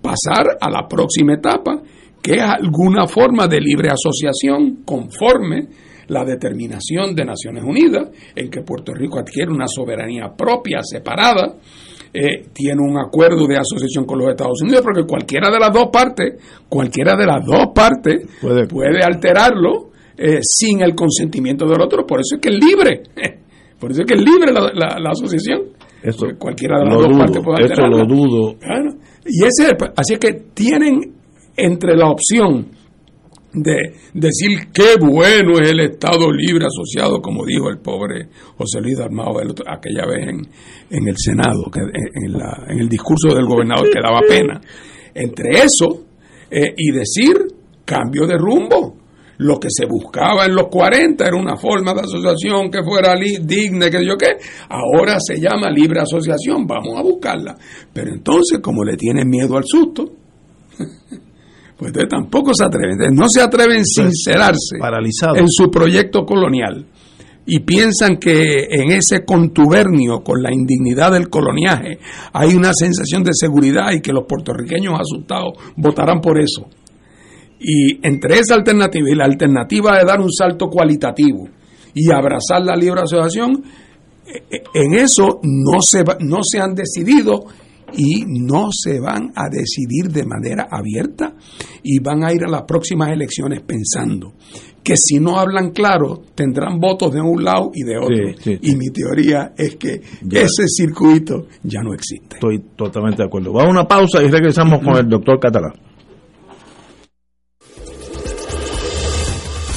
pasar a la próxima etapa, que es alguna forma de libre asociación conforme la determinación de Naciones Unidas, en que Puerto Rico adquiere una soberanía propia, separada, eh, tiene un acuerdo de asociación con los Estados Unidos, porque cualquiera de las dos partes, cualquiera de las dos partes Puede- puede, alterarlo eh, sin el consentimiento del otro, por eso es que es libre, por eso es que es libre la, la- la asociación. Eso cualquiera de las dos dudo, partes puede eso lo dudo. Claro. Y ese, así es que tienen entre la opción de decir qué bueno es el Estado libre asociado, como dijo el pobre José Luis Dalmao el otro- aquella vez en, en el Senado, que, en, en la- en el discurso del gobernador que daba pena. Entre eso eh, y decir cambio de rumbo. Lo que se buscaba en los 40 era una forma de asociación que fuera digna, que yo qué. Ahora se llama libre asociación, vamos a buscarla. Pero entonces, como le tienen miedo al susto, pues entonces tampoco se atreven. No se atreven a sincerarse paralizado. en su proyecto colonial y piensan que en ese contubernio con la indignidad del coloniaje hay una sensación de seguridad y que los puertorriqueños asustados votarán por eso. Y entre esa alternativa y la alternativa de dar un salto cualitativo y abrazar la libre asociación, eh, eh, en eso no se, va- no se han decidido y no se van a decidir de manera abierta y van a ir a las próximas elecciones pensando que si no hablan claro tendrán votos de un lado y de otro. Sí, sí, y mi teoría es que Ya. ese circuito ya no existe. Estoy totalmente de acuerdo. Vamos a una pausa y regresamos con el doctor Catalán.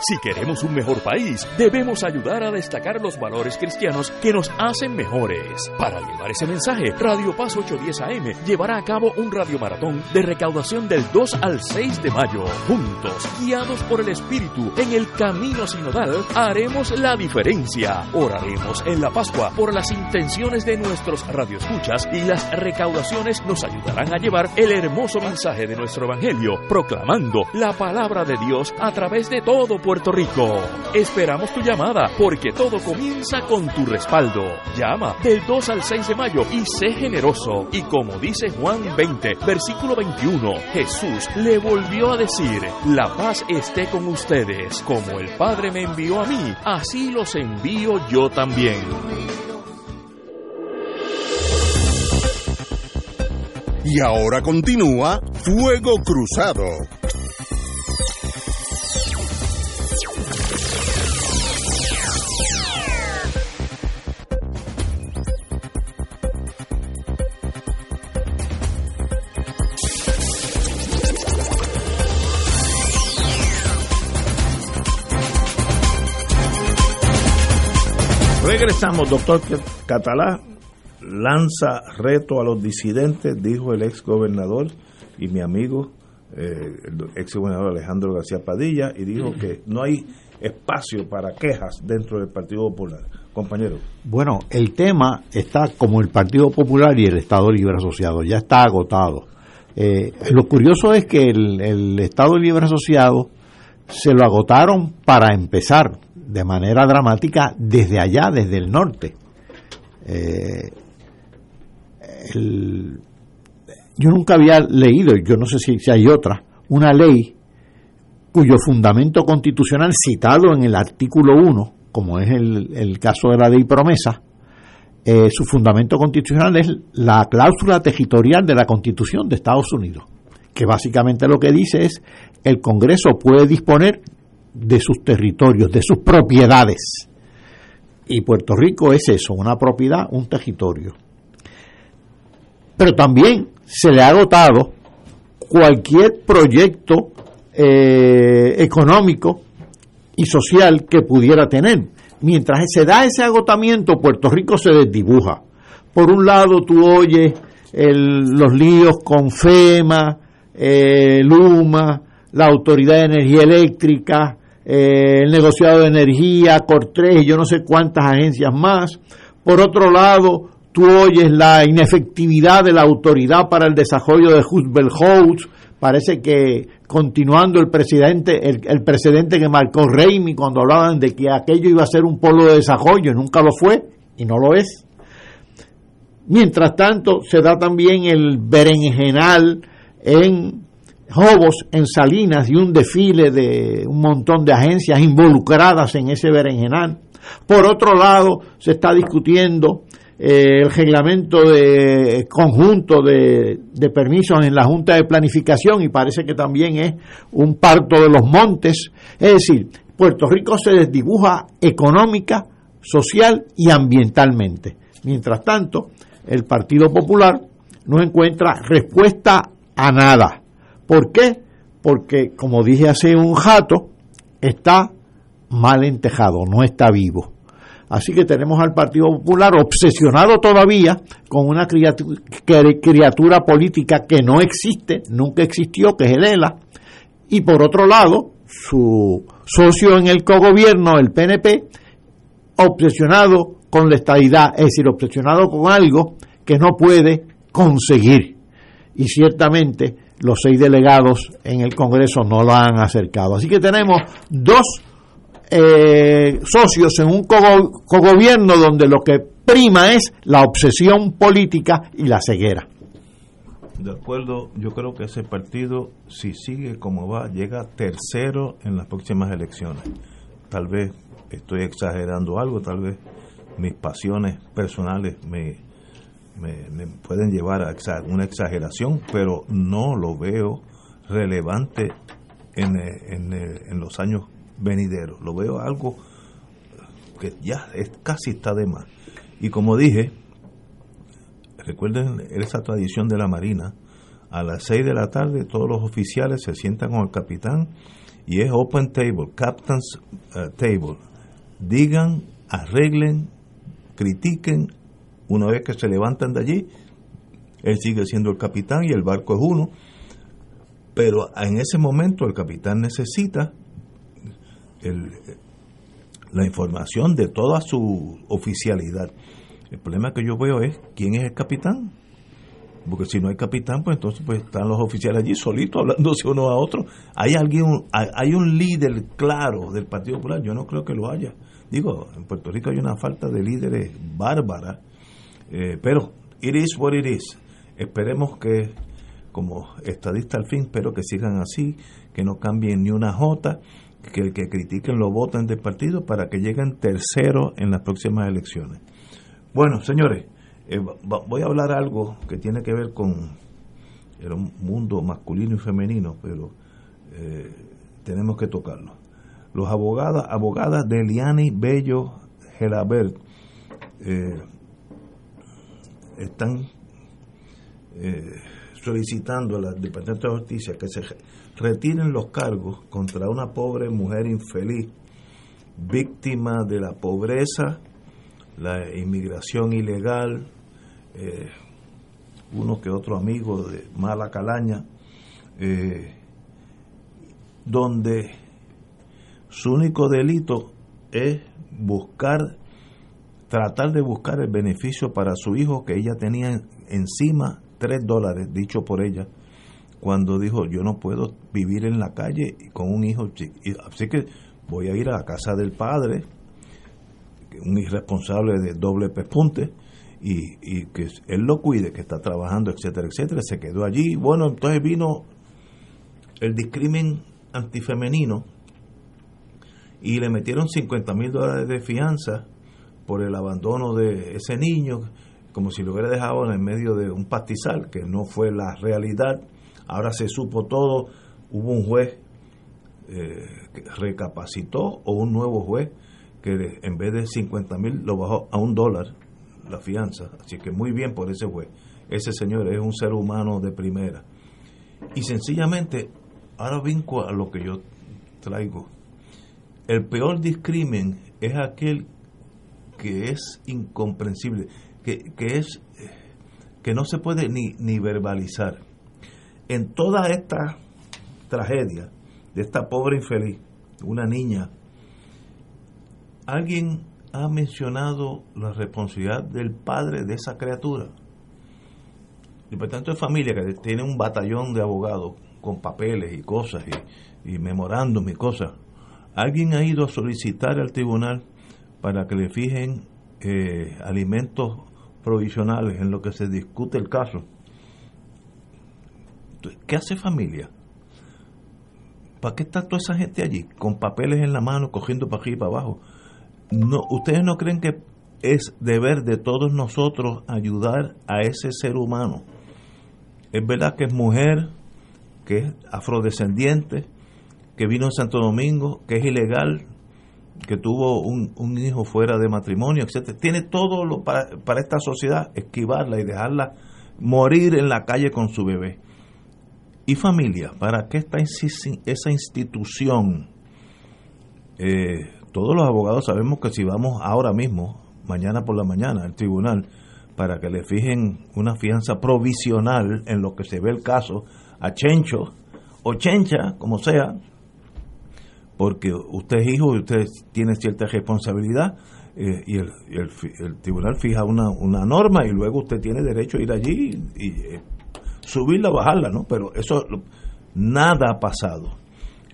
Si queremos un mejor país, debemos ayudar a destacar los valores cristianos que nos hacen mejores. Para llevar ese mensaje, Radio Paz 810 AM llevará a cabo un radiomaratón de recaudación del 2 al 6 de mayo. Juntos, guiados por el Espíritu en el camino sinodal, haremos la diferencia. Oraremos en la Pascua por las intenciones de nuestros radioescuchas y las recaudaciones nos ayudarán a llevar el hermoso mensaje de nuestro Evangelio, proclamando la palabra de Dios a través de todo Puerto Rico. Esperamos tu llamada porque todo comienza con tu respaldo. Llama del 2 al 6 de mayo y sé generoso. Y como dice Juan 20, versículo 21, Jesús le volvió a decir, la paz esté con ustedes. Como el Padre me envió a mí, así los envío yo también. Y ahora continúa Fuego Cruzado. Regresamos, doctor Catalá. Lanza reto a los disidentes, dijo el ex gobernador y mi amigo, eh, el ex gobernador Alejandro García Padilla, y dijo que no hay espacio para quejas dentro del Partido Popular. Compañero. Bueno, el tema está como el Partido Popular y el Estado Libre Asociado, ya está agotado. Eh, lo curioso es que el, el Estado Libre Asociado se lo agotaron para empezar de manera dramática desde allá, desde el norte. Eh, yo nunca había leído, yo no sé si, si hay otra, una ley cuyo fundamento constitucional citado en el artículo 1, como es el, el caso de la ley promesa, eh, su fundamento constitucional es la cláusula territorial de la Constitución de Estados Unidos, que básicamente lo que dice es el Congreso puede disponer de sus territorios, de sus propiedades. Y Puerto Rico es eso, una propiedad, un territorio. Pero también se le ha agotado cualquier proyecto eh, económico y social que pudiera tener. Mientras se da ese agotamiento, Puerto Rico se desdibuja. Por un lado, tú oyes los líos con FEMA, eh, Luma, la Autoridad de Energía Eléctrica, eh, el negociado de energía, Cortés y yo no sé cuántas agencias más. Por otro lado, tú oyes la inefectividad de la Autoridad para el Desarrollo de House. Parece que continuando el presidente, el, el precedente que marcó Reimi cuando hablaban de que aquello iba a ser un polo de desarrollo, nunca lo fue y no lo es. Mientras tanto, se da también el berenjenal en Jobos, en Salinas, y un desfile de un montón de agencias involucradas en ese berenjenal. Por otro lado, se está discutiendo eh, el reglamento de conjunto de, de permisos en la Junta de Planificación y parece que también es un parto de los montes. Es decir, Puerto Rico se desdibuja económica, social y ambientalmente. Mientras tanto, el Partido Popular no encuentra respuesta a nada. ¿Por qué? Porque, como dije hace un jato, está mal entejado, no está vivo. Así que tenemos al Partido Popular obsesionado todavía con una criatura, criatura política que no existe, nunca existió, que es el ELA, y por otro lado, su socio en el cogobierno, el PNP, obsesionado con la estadidad, es decir, obsesionado con algo que no puede conseguir. Y ciertamente los seis delegados en el Congreso no lo han acercado. Así que tenemos dos eh, socios en un cogo- cogobierno donde lo que prima es la obsesión política y la ceguera. De acuerdo, yo creo que ese partido, si sigue como va, llega tercero en las próximas elecciones. Tal vez estoy exagerando algo, tal vez mis pasiones personales me, me, me pueden llevar a una exageración, pero no lo veo relevante en, eh, eh, en los años venideros. Lo veo algo que ya es, casi está de más. Y como dije, recuerden esa tradición de la Marina, a las 6 de la tarde todos los oficiales se sientan con el capitán y es open table, captain's eh, table. Digan, arreglen, critiquen, una vez que se levantan de allí, él sigue siendo el capitán y el barco es uno, pero en ese momento el capitán necesita la información de toda su oficialidad. El problema que yo veo es quién es el capitán. Porque si no hay capitán, pues entonces pues están los oficiales allí solitos hablándose uno a otro. Hay alguien, hay, hay un líder claro del Partido Popular. Yo no creo que lo haya. Digo, en Puerto Rico hay una falta de líderes bárbara. Eh, pero it is what it is. Esperemos que, como estadista al fin, espero que sigan así, que no cambien ni una jota, que el que critiquen lo voten del partido para que lleguen terceros en las próximas elecciones. Bueno, señores, eh, voy a hablar algo que tiene que ver con el mundo masculino y femenino, pero eh, tenemos que tocarlo. Los abogadas, abogadas de Eliani Bello Gelabert eh, están eh, solicitando al Departamento de Justicia que se re- retiren los cargos contra una pobre mujer infeliz, víctima de la pobreza, la inmigración ilegal, eh, uno que otro amigo de mala calaña, eh, donde su único delito es buscar, tratar de buscar el beneficio para su hijo que ella tenía encima tres dólares, dicho por ella, cuando dijo yo no puedo vivir en la calle con un hijo, chi- y- así que voy a ir a la casa del padre, un irresponsable de doble pespunte, y, y que él lo cuide, que está trabajando, etcétera, etcétera, se quedó allí. Bueno, entonces vino el discrimen antifemenino y le metieron 50 mil dólares de fianza por el abandono de ese niño, como si lo hubiera dejado en el medio de un pastizal, que no fue la realidad. Ahora se supo todo, hubo un juez eh, que recapacitó o un nuevo juez que en vez de 50 mil lo bajó a un dólar la fianza. Así que muy bien por ese juez. Ese señor es un ser humano de primera. Y sencillamente, ahora vinco a lo que yo traigo. El peor discrimen es aquel que es incomprensible, que, que es que no se puede ni, ni verbalizar. En toda esta tragedia de esta pobre infeliz, una niña, alguien ha mencionado la responsabilidad del padre de esa criatura. El Departamento de Familia, que tiene un batallón de abogados con papeles y cosas y, y memorándum y cosas, alguien ha ido a solicitar al tribunal para que le fijen eh, alimentos provisionales en lo que se discute el caso. ¿Qué hace familia? ¿Para qué está toda esa gente allí? Con papeles en la mano, cogiendo para arriba y para abajo. no, ¿ustedes no creen que es deber de todos nosotros ayudar a ese ser humano? Es verdad que es mujer, que es afrodescendiente, que vino en Santo Domingo, que es ilegal, que tuvo un, un hijo fuera de matrimonio, etcétera. Tiene todo lo para, para esta sociedad, esquivarla y dejarla morir en la calle con su bebé. Y familia, ¿para qué está esa institución? Eh, todos los abogados sabemos que si vamos ahora mismo, mañana por la mañana, al tribunal, para que le fijen una fianza provisional en lo que se ve el caso a Chencho o Chencha, como sea, porque usted es hijo y usted tiene cierta responsabilidad eh, y, el, y tribunal fija una, una norma y luego usted tiene derecho a ir allí y, eh, subirla o bajarla, ¿no? Pero eso, nada ha pasado.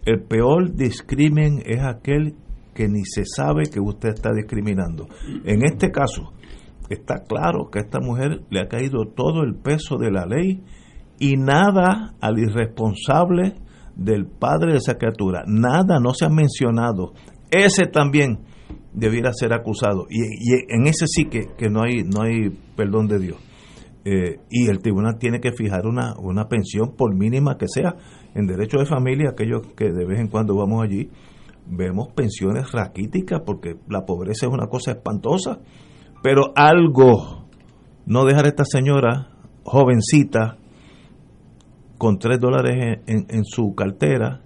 El peor discrimen es aquel que ni se sabe que usted está discriminando. En este caso, está claro que a esta mujer le ha caído todo el peso de la ley y nada al irresponsable del padre de esa criatura. Nada no se ha mencionado. Ese también debiera ser acusado. Y, en ese sí que, que no hay no hay perdón de Dios. Eh, y el tribunal tiene que fijar una, una pensión, por mínima que sea. En derecho de familia, aquellos que de vez en cuando vamos allí, vemos pensiones raquíticas porque la pobreza es una cosa espantosa. Pero algo, no dejar a esta señora jovencita con tres dólares en, en- en su cartera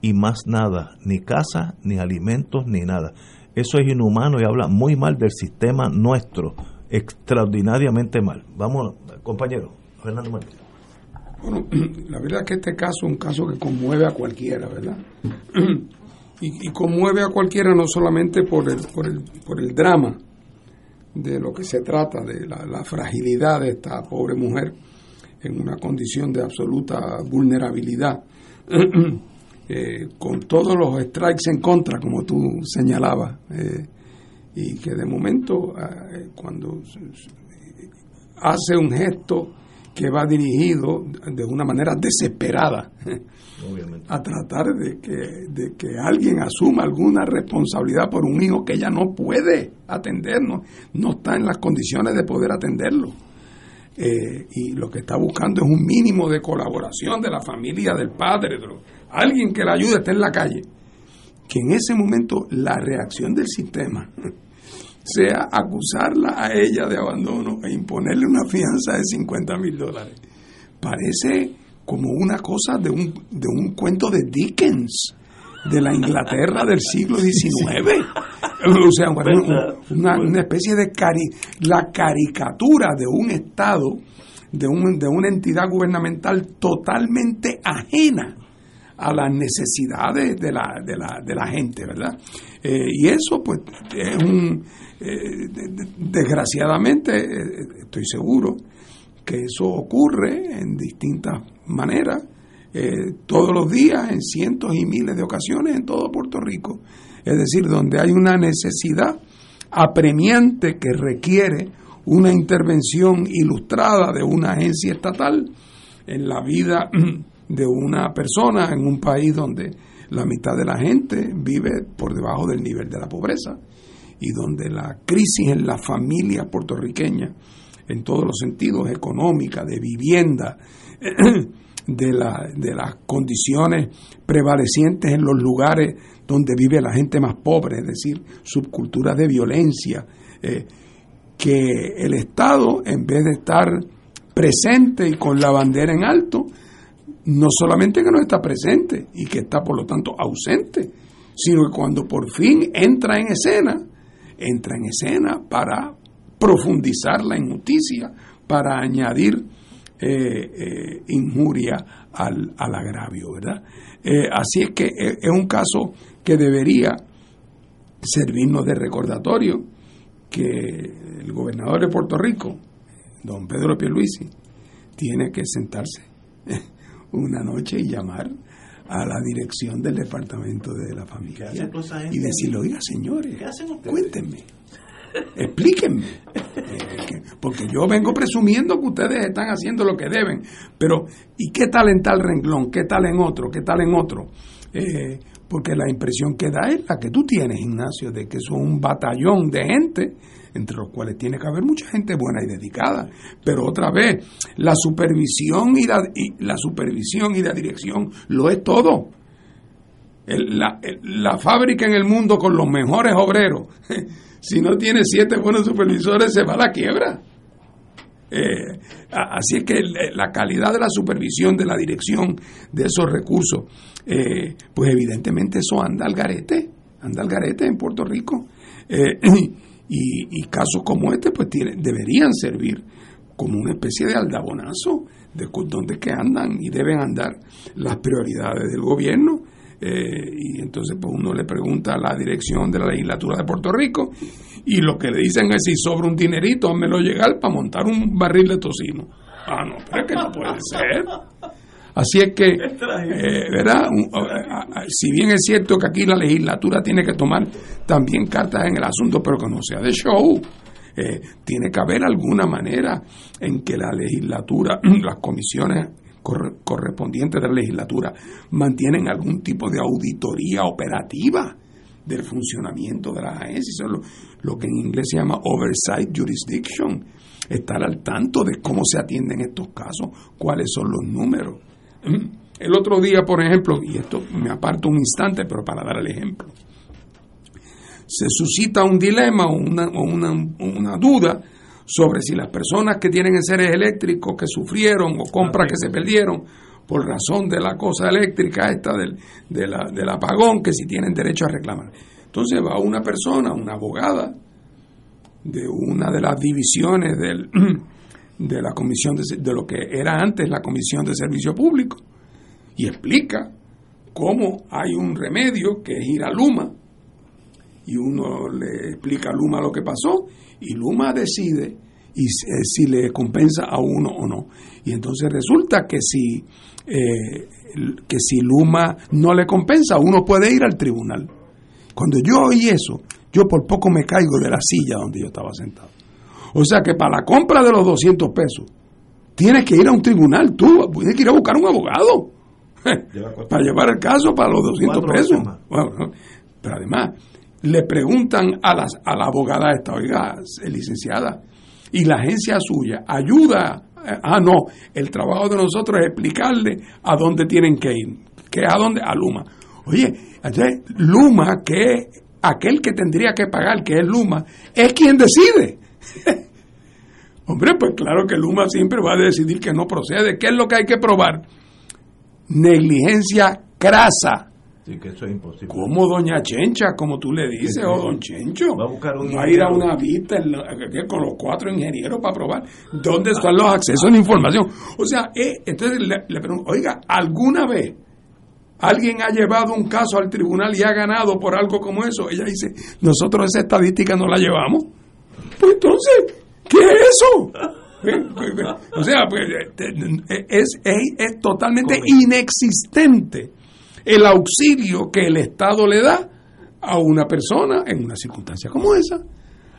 y más nada, ni casa, ni alimentos, ni nada. Eso es inhumano y habla muy mal del sistema nuestro, extraordinariamente mal. Vamos, compañero, Fernando Martínez. Bueno, la verdad es que este caso es un caso que conmueve a cualquiera, ¿verdad? Y, conmueve a cualquiera no solamente por el, por el, por el drama de lo que se trata, de la fragilidad de esta pobre mujer en una condición de absoluta vulnerabilidad, eh, con todos los strikes en contra, como tú señalabas, eh, y que de momento, eh, cuando hace un gesto que va dirigido de una manera desesperada a tratar de que, de que alguien asuma alguna responsabilidad por un hijo que ella no puede atender, no, no está en las condiciones de poder atenderlo. Eh, y lo que está buscando es un mínimo de colaboración de la familia, del padre, alguien que la ayude, está en la calle. Que en ese momento la reacción del sistema sea acusarla a ella de abandono e imponerle una fianza de 50 mil dólares. Parece como una cosa de un, de un cuento de Dickens, de la Inglaterra del siglo XIX. O sea, una, una- una especie de cari la caricatura de un Estado, de, un, de una entidad gubernamental totalmente ajena a las necesidades de la, de la, de la gente, ¿verdad? Eh, y eso, pues, es un. eh, de- de- desgraciadamente, eh, estoy seguro que eso ocurre en distintas maneras, eh, todos los días, en cientos y miles de ocasiones en todo Puerto Rico. Es decir, donde hay una necesidad apremiante que requiere una intervención ilustrada de una agencia estatal en la vida de una persona en un país donde la mitad de la gente vive por debajo del nivel de la pobreza y donde la crisis en las familias puertorriqueñas, en todos los sentidos, económica, de vivienda, de, la- de las condiciones prevalecientes en los lugares donde vive la gente más pobre, es decir, subculturas de violencia, eh, que el Estado, en vez de estar presente y con la bandera en alto, no solamente que no está presente y que está por lo tanto ausente, sino que cuando por fin entra en escena, entra en escena para profundizar la injusticia, para añadir eh, eh, injuria al, al agravio, ¿verdad? Eh, así es que es, un caso que debería servirnos de recordatorio que el gobernador de Puerto Rico, don Pedro Pierluisi, tiene que sentarse una noche y llamar a la dirección del departamento de la familia y decirle, oiga señores, cuéntenme, explíquenme, que- porque yo vengo presumiendo que ustedes están haciendo lo que deben, pero ¿y qué tal en tal renglón? ¿Qué tal en otro? ¿Qué tal en otro? Eh, porque la impresión que da es la que tú tienes, Ignacio, de que son un batallón de gente, entre los cuales tiene que haber mucha gente buena y dedicada. Pero otra vez, la supervisión y la, supervisión y la dirección lo es todo. La fábrica en el mundo con los mejores obreros, si no tiene siete buenos supervisores, se va a la quiebra. Eh, así es que el- la calidad de la supervisión, de la dirección de esos recursos, eh, pues evidentemente eso anda al garete, anda al garete en Puerto Rico. Eh, y, casos como este, pues deberían servir como una especie de aldabonazo de dónde que andan y deben andar las prioridades del gobierno. Eh, y entonces pues uno le pregunta a la dirección de la legislatura de Puerto Rico y lo que le dicen es si sobra un dinerito, házmelo llegar para montar un barril de tocino. Ah, no, pero es que no puede ser. Así es que, eh, ¿verdad? Si bien es cierto que aquí la legislatura tiene que tomar también cartas en el asunto, pero que no sea de show. Eh, tiene que haber alguna manera en que la legislatura, las comisiones corre- correspondientes de la legislatura mantienen algún tipo de auditoría operativa del funcionamiento de las agencias. Lo, lo que en inglés se llama oversight jurisdiction. Estar al tanto de cómo se atienden estos casos, cuáles son los números. El otro día, por ejemplo, y esto me aparto un instante, pero para dar el ejemplo, se suscita un dilema o una, una, una duda sobre si las personas que tienen seres eléctricos que sufrieron o compras que se perdieron por razón de la cosa eléctrica esta del, de la- del apagón, que si tienen derecho a reclamar. Entonces va una persona, una abogada de una de las divisiones del, de la comisión de, de lo que era antes la comisión de servicio público y explica cómo hay un remedio que es ir a Luma y uno le explica a Luma lo que pasó y Luma decide y si, eh, si le compensa a uno o no. Y entonces resulta que si, eh, que si Luma no le compensa, uno puede ir al tribunal. Cuando yo oí eso, yo por poco me caigo de la silla donde yo estaba sentado. O sea que para la compra de los 200 pesos, tienes que ir a un tribunal, tú tienes que ir a buscar un abogado para llevar el caso para los 200 Cuatro pesos. Bueno, pero además, le preguntan a, las, a la abogada esta, oiga, eh, licenciada, y la agencia suya ayuda, eh, ah, no, el trabajo de nosotros es explicarle a dónde tienen que ir, que a dónde, a Luma. Oye, Luma, que aquel que tendría que pagar, que es Luma, es quien decide. Hombre, pues claro que Luma siempre va a decidir que no procede. ¿Qué es lo que hay que probar? Negligencia crasa. Sí, que eso es imposible. Como doña Chencha, como tú le dices, o don Chencho. Va a buscar un Va a ir a una vista la- con los cuatro ingenieros para probar dónde están los accesos a la información. O sea, eh, entonces le, le pregunto, oiga, ¿alguna vez alguien ha llevado un caso al tribunal y ha ganado por algo como eso? Ella dice, nosotros esa estadística no la llevamos. Pues entonces, ¿qué es eso? O sea, pues, eh, es, es, es totalmente inexistente el auxilio que el Estado le da a una persona en una circunstancia como esa.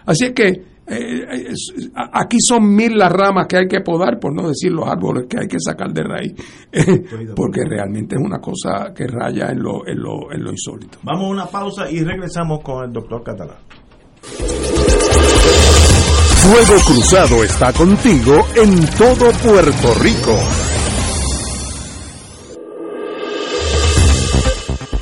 Así es que eh, aquí son mil las ramas que hay que podar, por no decir los árboles que hay que sacar de raíz, eh, porque realmente es una cosa que raya en lo, en lo, en lo insólito. Vamos a una pausa y regresamos con el doctor Catalán. Fuego Cruzado está contigo en todo Puerto Rico.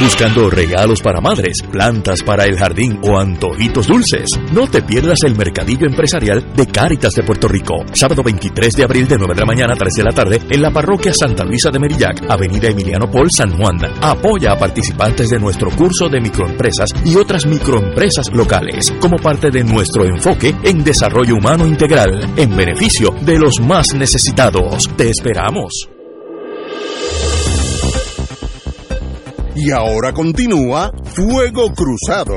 Buscando regalos para madres, plantas para el jardín o antojitos dulces. No te pierdas el mercadillo empresarial de Cáritas de Puerto Rico. Sábado 23 de abril de 9 de la mañana a 3 de la tarde en la parroquia Santa Luisa de Merillac, Avenida Emiliano Paul, San Juan. Apoya a participantes de nuestro curso de microempresas y otras microempresas locales como parte de nuestro enfoque en desarrollo humano integral en beneficio de los más necesitados. Te esperamos. Y ahora continúa Fuego Cruzado.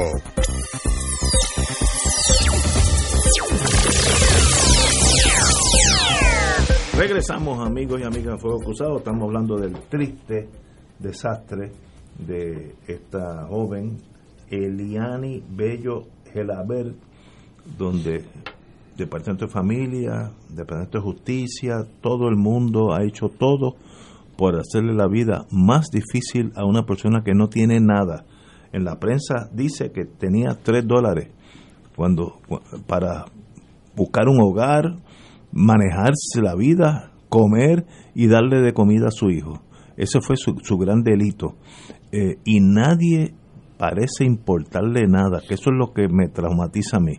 Regresamos amigos y amigas de Fuego Cruzado, estamos hablando del triste desastre de esta joven Eliani Bello Gelaber, donde Departamento de Familia, Departamento de Justicia, todo el mundo ha hecho todo por hacerle la vida más difícil a una persona que no tiene nada. En la prensa dice que tenía tres dólares cuando para buscar un hogar, manejarse la vida, comer y darle de comida a su hijo. Ese fue su, su gran delito. Eh, y nadie parece importarle nada, que eso es lo que me traumatiza a mí.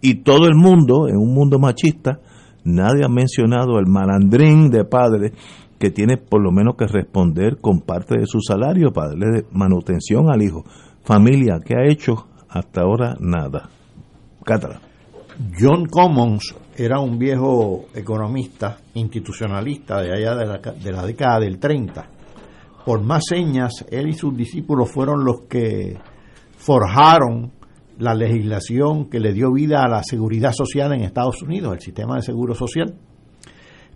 Y todo el mundo, en un mundo machista, nadie ha mencionado el malandrín de padre que tiene por lo menos que responder con parte de su salario para darle manutención al hijo. Familia, ¿qué ha hecho? Hasta ahora nada. Cátara. John Commons era un viejo economista institucionalista de allá de la, de la década del 30. Por más señas, él y sus discípulos fueron los que forjaron la legislación que le dio vida a la seguridad social en Estados Unidos, el sistema de seguro social.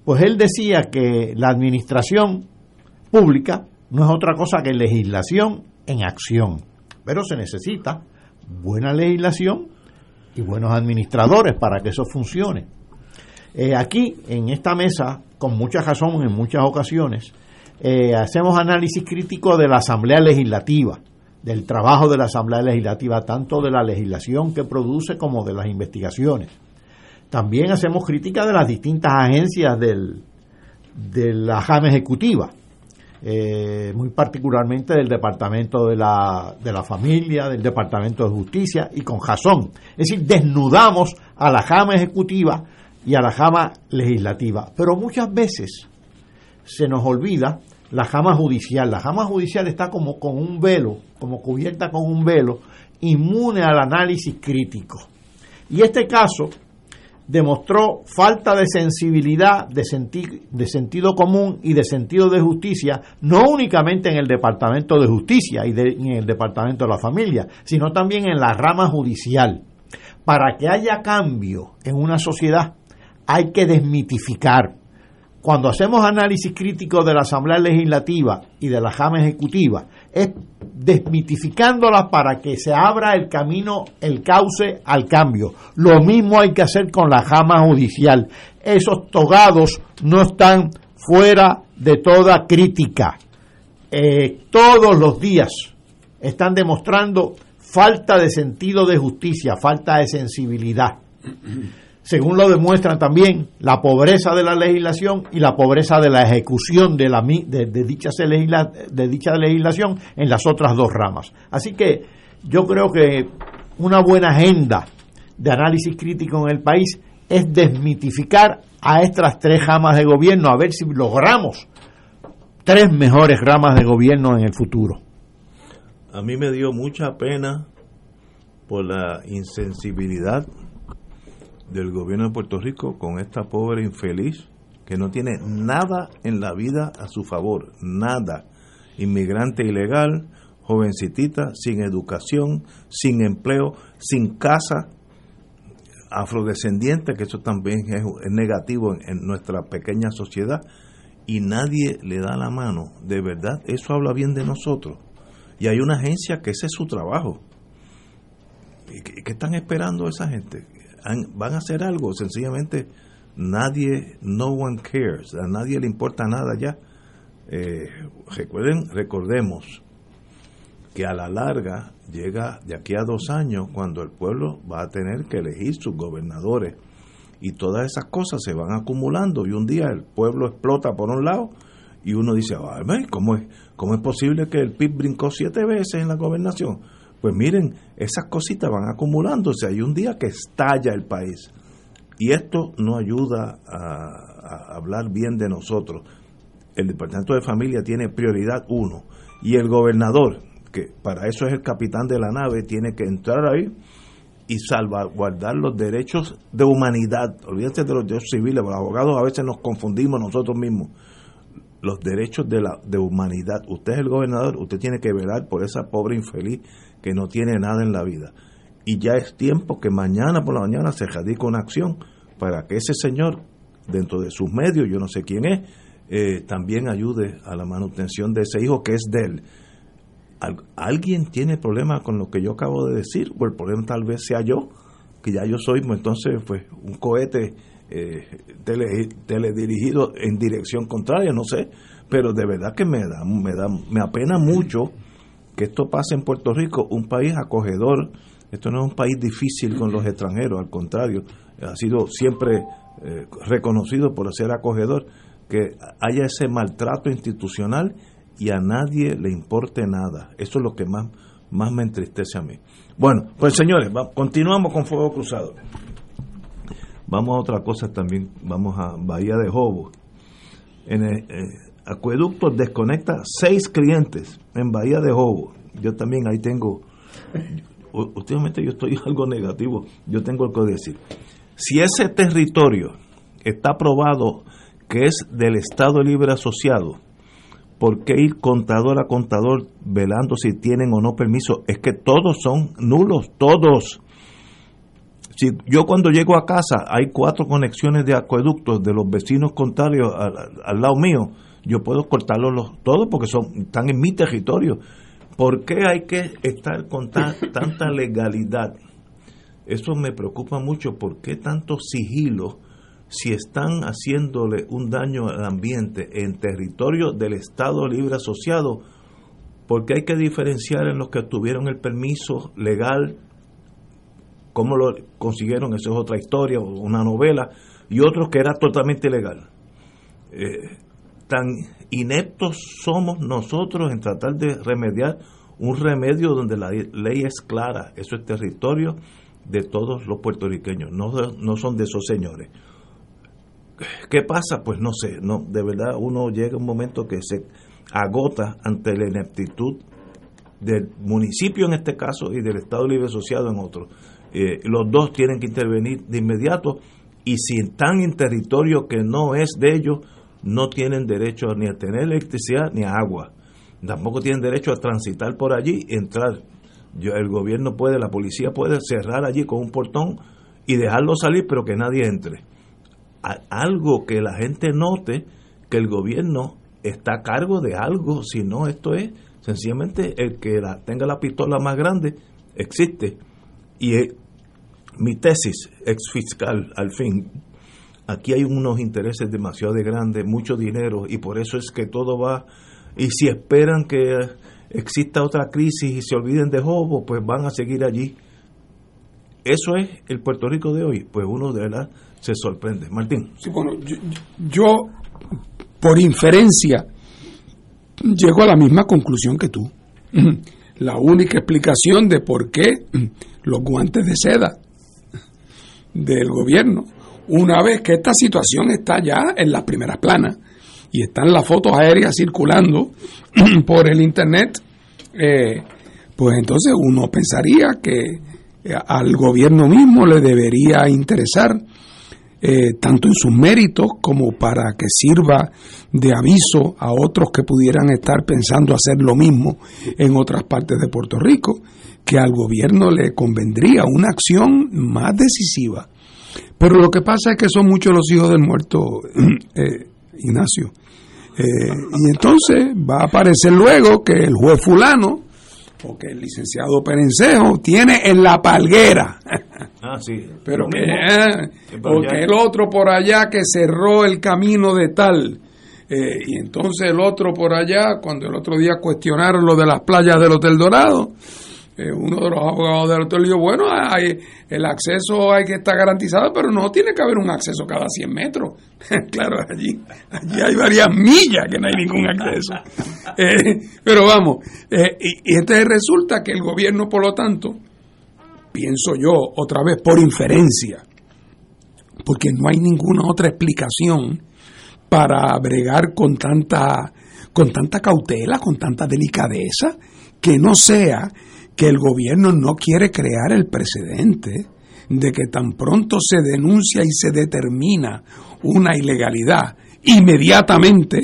Pues él decía que la administración pública no es otra cosa que legislación en acción, pero se necesita buena legislación y buenos administradores para que eso funcione. Eh, aquí, en esta mesa, con mucha razón, en muchas ocasiones, eh, hacemos análisis crítico de la Asamblea Legislativa, del trabajo de la Asamblea Legislativa, tanto de la legislación que produce como de las investigaciones. También hacemos crítica de las distintas agencias del, de la JAMA Ejecutiva, eh, muy particularmente del Departamento de la, de la Familia, del Departamento de Justicia y con razón. Es decir, desnudamos a la JAMA Ejecutiva y a la JAMA Legislativa. Pero muchas veces se nos olvida la jama judicial. La jama judicial está como con un velo, como cubierta con un velo, inmune al análisis crítico. Y este caso demostró falta de sensibilidad, de, senti de sentido común y de sentido de justicia, no únicamente en el Departamento de Justicia y en el Departamento de la Familia, sino también en la rama judicial. Para que haya cambio en una sociedad hay que desmitificar. Cuando hacemos análisis crítico de la Asamblea Legislativa y de la Jama Ejecutiva, es desmitificándolas para que se abra el camino, el cauce al cambio. Lo mismo hay que hacer con la Jama Judicial. Esos togados no están fuera de toda crítica. Eh, todos los días están demostrando falta de sentido de justicia, falta de sensibilidad según lo demuestran también la pobreza de la legislación y la pobreza de la ejecución de, la, de, de, dicha, de dicha legislación en las otras dos ramas. Así que yo creo que una buena agenda de análisis crítico en el país es desmitificar a estas tres ramas de gobierno, a ver si logramos tres mejores ramas de gobierno en el futuro. A mí me dio mucha pena por la insensibilidad del gobierno de Puerto Rico con esta pobre infeliz que no tiene nada en la vida a su favor, nada. Inmigrante ilegal, jovencitita, sin educación, sin empleo, sin casa, afrodescendiente, que eso también es, negativo en, nuestra pequeña sociedad, y nadie le da la mano. De verdad, eso habla bien de nosotros. Y hay una agencia que ese es su trabajo. ¿Y ¿Qué, qué están esperando esa gente? ¿Han- ¿Van a hacer algo? Sencillamente nadie, no one cares, a nadie le importa nada ya. Eh, recuerden, recordemos que a la larga llega de aquí a dos años cuando el pueblo va a tener que elegir sus gobernadores y todas esas cosas se van acumulando y un día el pueblo explota por un lado y uno dice, "Ay, ve, ¿cómo es, ¿cómo es posible que el PIB brincó siete veces en la gobernación? Pues miren, esas cositas van acumulándose, hay un día que estalla el país y esto no ayuda a, hablar bien de nosotros. El Departamento de Familia tiene prioridad uno y el gobernador, que para eso es el capitán de la nave, tiene que entrar ahí y salvaguardar los derechos de humanidad. Olvídense de los derechos civiles, los abogados a veces nos confundimos nosotros mismos. Los derechos de la de humanidad. Usted es el gobernador, usted tiene que velar por esa pobre infeliz que no tiene nada en la vida. Y ya es tiempo que mañana por la mañana se radique una acción para que ese señor, dentro de sus medios, yo no sé quién es, eh, también ayude a la manutención de ese hijo que es de él. Al- ¿Alguien tiene problema con lo que yo acabo de decir? O el problema tal vez sea yo, que ya yo soy, pues, entonces, pues, un cohete eh, tele- teledirigido en dirección contraria, no sé, pero de verdad que me da, me da, me apena mucho que esto pase en Puerto Rico, un país acogedor. Esto no es un país difícil con los extranjeros, al contrario, ha sido siempre eh, reconocido por ser acogedor, que haya ese maltrato institucional y a nadie le importe nada. Eso es lo que más, más me entristece a mí. Bueno, pues señores, va- continuamos con Fuego Cruzado. Vamos a otra cosa también, vamos a Bahía de Jobo. En el, eh, Acueducto desconecta seis clientes en Bahía de Jobo. Yo también ahí tengo, últimamente yo estoy algo negativo, yo tengo algo que decir. Si ese territorio está aprobado que es del Estado Libre Asociado, ¿por qué ir contador a contador velando si tienen o no permiso? Es que todos son nulos, todos. Si yo cuando llego a casa hay cuatro conexiones de acueductos de los vecinos contrarios al, al lado mío, yo puedo cortarlos los- todos porque son están en mi territorio. ¿Por qué hay que estar con ta- tanta legalidad? Eso me preocupa mucho. ¿Por qué tanto sigilo si están haciéndole un daño al ambiente en territorio del Estado Libre Asociado? Porque hay que diferenciar en los que tuvieron el permiso legal cómo lo consiguieron, eso es otra historia, o una novela, y otros que era totalmente ilegal. Eh, tan ineptos somos nosotros en tratar de remediar un remedio donde la ley es clara, eso es territorio de todos los puertorriqueños, no, no son de esos señores. ¿Qué pasa? Pues no sé, no, de verdad uno llega un momento que se agota ante la ineptitud del municipio en este caso y del Estado Libre Asociado en otro. Eh, los dos tienen que intervenir de inmediato y si están en territorio que no es de ellos, no tienen derecho ni a tener electricidad ni a agua. Tampoco tienen derecho a transitar por allí, entrar. Yo, el gobierno puede, la policía puede cerrar allí con un portón y dejarlo salir, pero que nadie entre. Algo que la gente note que el gobierno está a cargo de algo, si no esto es sencillamente el que tenga la pistola más grande existe. Y eh, mi tesis, ex fiscal, al fin, aquí hay unos intereses demasiado de grandes, mucho dinero, y por eso es que todo va, y si esperan que exista otra crisis y se olviden de Jobo, pues van a seguir allí. Eso es el Puerto Rico de hoy, pues uno de verdad se sorprende. Martín. Sí, bueno, yo, yo, por inferencia, llego a la misma conclusión que tú. La única explicación de por qué los guantes de seda del gobierno, una vez que esta situación está ya en las primeras planas y están las fotos aéreas circulando por el internet, eh, pues entonces uno pensaría que eh, al gobierno mismo le debería interesar eh, tanto en sus méritos como para que sirva de aviso a otros que pudieran estar pensando hacer lo mismo en otras partes de Puerto Rico, que al gobierno le convendría una acción más decisiva. Pero lo que pasa es que son muchos los hijos del muerto, eh, Ignacio. Eh, y entonces va a aparecer luego que el juez fulano porque el licenciado Perencejo tiene en la palguera. Ah, sí. Pero que, eh, porque el otro por allá que cerró el camino de tal. eh, y entonces el otro por allá, cuando el otro día cuestionaron lo de las playas del Hotel Dorado, eh, uno de los abogados del hotel dijo, bueno, el acceso hay que estar garantizado, pero no tiene que haber un acceso cada 100 metros. claro, allí, allí hay varias millas que no hay ningún acceso. Eh, pero vamos, eh, y, y entonces resulta que el gobierno, por lo tanto, pienso yo, otra vez por inferencia, porque no hay ninguna otra explicación para bregar con tanta, con tanta cautela, con tanta delicadeza, que no sea que el gobierno no quiere crear el precedente de que tan pronto se denuncia y se determina una ilegalidad, inmediatamente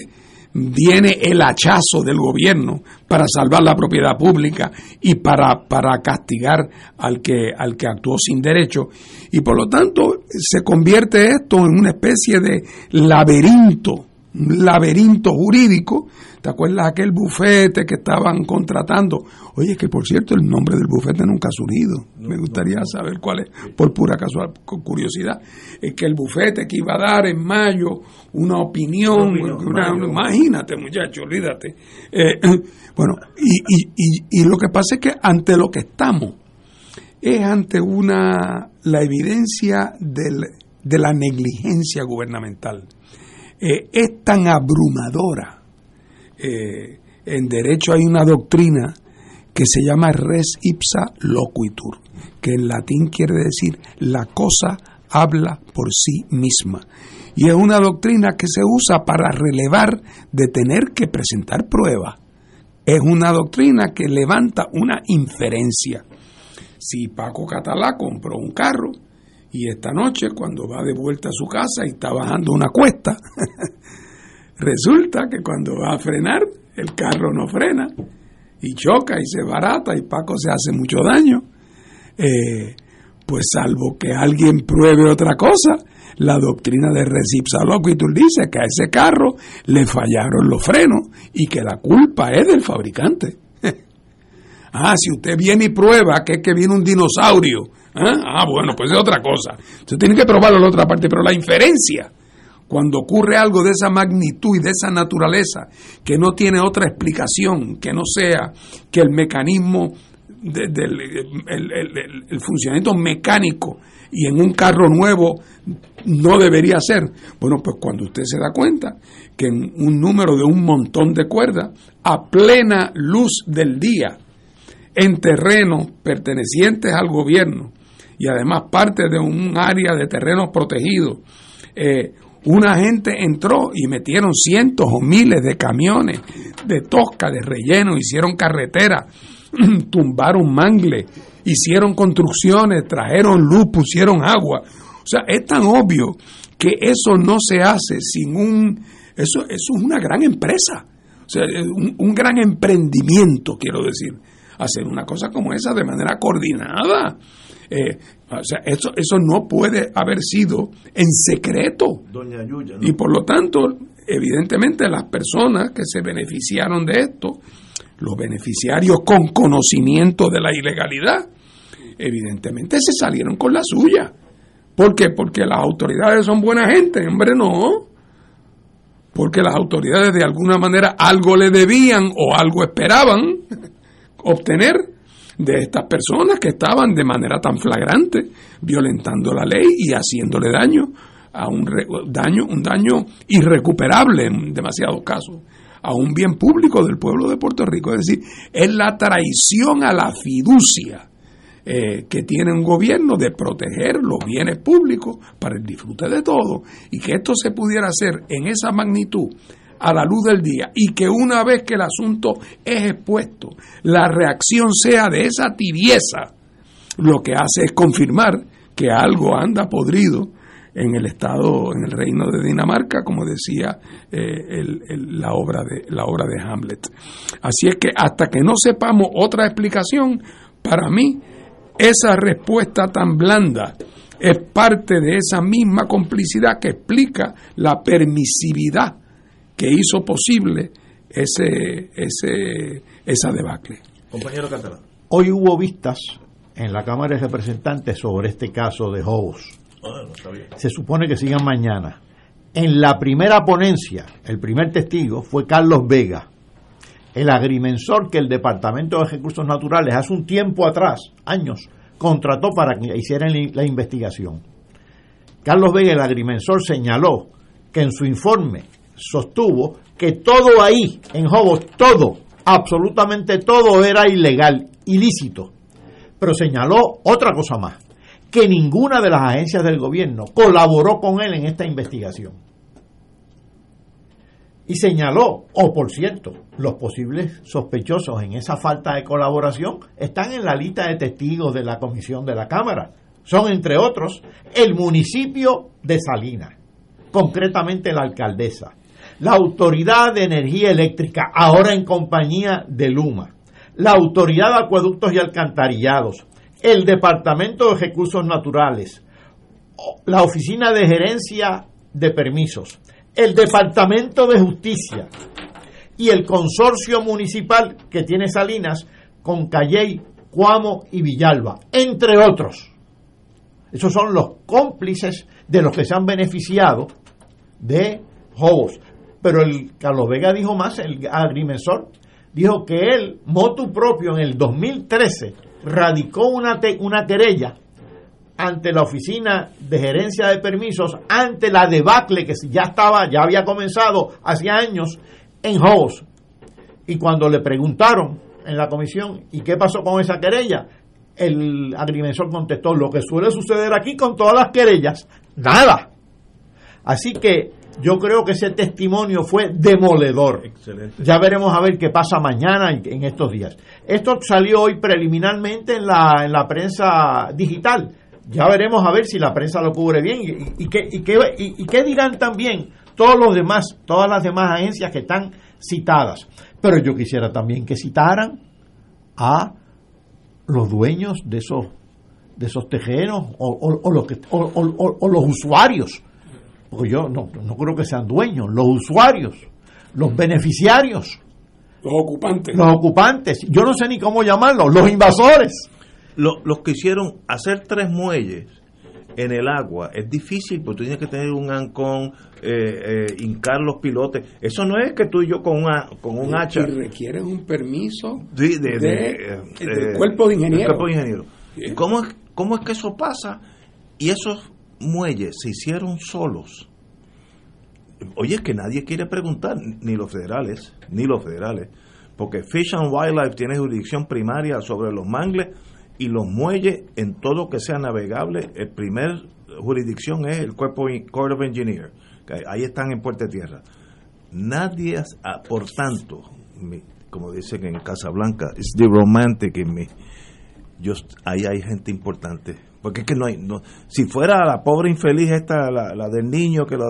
viene el hachazo del gobierno para salvar la propiedad pública y para, para castigar al que, al que actuó sin derecho. Y por lo tanto se convierte esto en una especie de laberinto, laberinto jurídico. ¿Te acuerdas aquel bufete que estaban contratando? Oye, que por cierto el nombre del bufete nunca ha surgido. Me gustaría saber cuál es, por pura casual, cu- curiosidad. Es que el bufete que iba a dar en mayo una opinión, Una imagínate muchacho, olvídate. Eh, bueno, y, y, y, y lo que pasa es que ante lo que estamos es ante una la evidencia del, de la negligencia gubernamental. Eh, es tan abrumadora. Eh, en derecho hay una doctrina que se llama res ipsa loquitur, que en latín quiere decir la cosa habla por sí misma. Y es una doctrina que se usa para relevar de tener que presentar pruebas. Es una doctrina que levanta una inferencia. Si Paco Catalá compró un carro y esta noche cuando va de vuelta a su casa y está bajando una cuesta, resulta que cuando va a frenar el carro no frena y choca y se barata y Paco se hace mucho daño, eh, pues salvo que alguien pruebe otra cosa, la doctrina de Recipsa Loquitur dice que a ese carro le fallaron los frenos y que la culpa es del fabricante. Ah, si usted viene y prueba que es que viene un dinosaurio. ¿Ah? Ah, bueno, pues es otra cosa. Usted tiene que probarlo en la otra parte, pero la inferencia, cuando ocurre algo de esa magnitud y de esa naturaleza, que no tiene otra explicación que no sea que el mecanismo de- del el, el- el- el funcionamiento mecánico y en un carro nuevo no debería ser. Bueno, pues cuando usted se da cuenta que en un número de un montón de cuerdas, a plena luz del día, en terrenos pertenecientes al gobierno y además parte de un área de terrenos protegidos, eh, una gente entró y metieron cientos o miles de camiones de tosca, de relleno, hicieron carreteras, tumbaron mangle, hicieron construcciones, trajeron luz, pusieron agua. O sea, es tan obvio que eso no se hace sin un... Eso, eso es una gran empresa, o sea, un, un gran emprendimiento, quiero decir, hacer una cosa como esa de manera coordinada. Eh, o sea, eso, eso no puede haber sido en secreto. Doña Yuya, ¿no? Y por lo tanto, evidentemente las personas que se beneficiaron de esto, los beneficiarios con conocimiento de la ilegalidad, evidentemente se salieron con la suya. ¿Por qué? Porque las autoridades son buena gente, hombre, no. Porque las autoridades de alguna manera algo le debían o algo esperaban obtener de estas personas que estaban de manera tan flagrante violentando la ley y haciéndole daño a un re- daño un daño irrecuperable en demasiados casos a un bien público del pueblo de Puerto Rico. Es decir es la traición a la fiducia eh, que tiene un gobierno de proteger los bienes públicos para el disfrute de todos y que esto se pudiera hacer en esa magnitud a la luz del día y que una vez que el asunto es expuesto, la reacción sea de esa tibieza, lo que hace es confirmar que algo anda podrido en el estado, en el reino de Dinamarca, como decía eh, la obra de la obra de Hamlet. Así es que hasta que no sepamos otra explicación, para mí esa respuesta tan blanda es parte de esa misma complicidad que explica la permisividad que hizo posible ese, ese, esa debacle. Compañero Catalán. Hoy hubo vistas en la Cámara de Representantes sobre este caso de Hobos. Ah, no está bien. Se supone que sigan mañana. En la primera ponencia, el primer testigo fue Carlos Vega, el agrimensor que el Departamento de Recursos Naturales hace un tiempo atrás, años, contrató para que hicieran la investigación. Carlos Vega, el agrimensor, señaló que en su informe sostuvo que todo ahí, en Hobos, todo, absolutamente todo era ilegal, ilícito. Pero señaló otra cosa más, que ninguna de las agencias del gobierno colaboró con él en esta investigación. Y señaló, o por cierto, los posibles sospechosos en esa falta de colaboración están en la lista de testigos de la comisión de la Cámara. Son, entre otros, el municipio de Salinas, concretamente la alcaldesa, la Autoridad de Energía Eléctrica, ahora en compañía de Luma, la Autoridad de Acueductos y Alcantarillados, el Departamento de Recursos Naturales, la Oficina de Gerencia de Permisos, el Departamento de Justicia. Y el consorcio municipal que tiene Salinas con Calley, Cuamo y Villalba, entre otros. Esos son los cómplices de los que se han beneficiado de Hobos. Pero el Carlos Vega dijo más, el agrimensor, dijo que él, motu propio, en el 2013, radicó una, una querella ante la oficina de gerencia de permisos, ante la debacle que ya estaba, ya había comenzado hacía años en Hobos. Y cuando le preguntaron en la comisión, ¿y qué pasó con esa querella? El agrimensor contestó, lo que suele suceder aquí con todas las querellas, nada. Así que yo creo que ese testimonio fue demoledor. Excelente. Ya veremos a ver qué pasa mañana y en estos días. Esto salió hoy preliminarmente en la, en la prensa digital. Ya veremos a ver si la prensa lo cubre bien y, y qué, y, qué, y- y qué dirán también todos los demás, todas las demás agencias que están citadas. Pero yo quisiera también que citaran a los dueños de esos de esos tejeros o, o- o los que- o los usuarios porque yo no, no creo que sean dueños, los usuarios, los beneficiarios, los ocupantes. los ocupantes, yo no sé ni cómo llamarlos, los invasores. Lo- los que hicieron hacer tres muelles en el agua es difícil porque tú tienes que tener un ancón, eh, eh, hincar los pilotes. Eso no es que tú y yo con, una, con un hacha. Y requieren un permiso Sí, de- de- de- eh, del eh, cuerpo de del ingeniero. cuerpo de ingeniero. ¿Y ¿Cómo, es- ¿Cómo es que eso pasa? Y esos muelles se hicieron solos. Oye, es que nadie quiere preguntar, ni los federales, ni los federales, porque Fish and Wildlife tiene jurisdicción primaria sobre los mangles y los muelles en todo que sea navegable. El primer jurisdicción es el cuerpo Corps of Engineers, que ahí están en Puerto Tierra. Nadie, ah, por tanto, como dicen en Casablanca, it's the romantic in me. Yo, ahí hay gente importante. Porque es que no hay. No, si fuera la pobre infeliz esta, la, la del niño, que lo,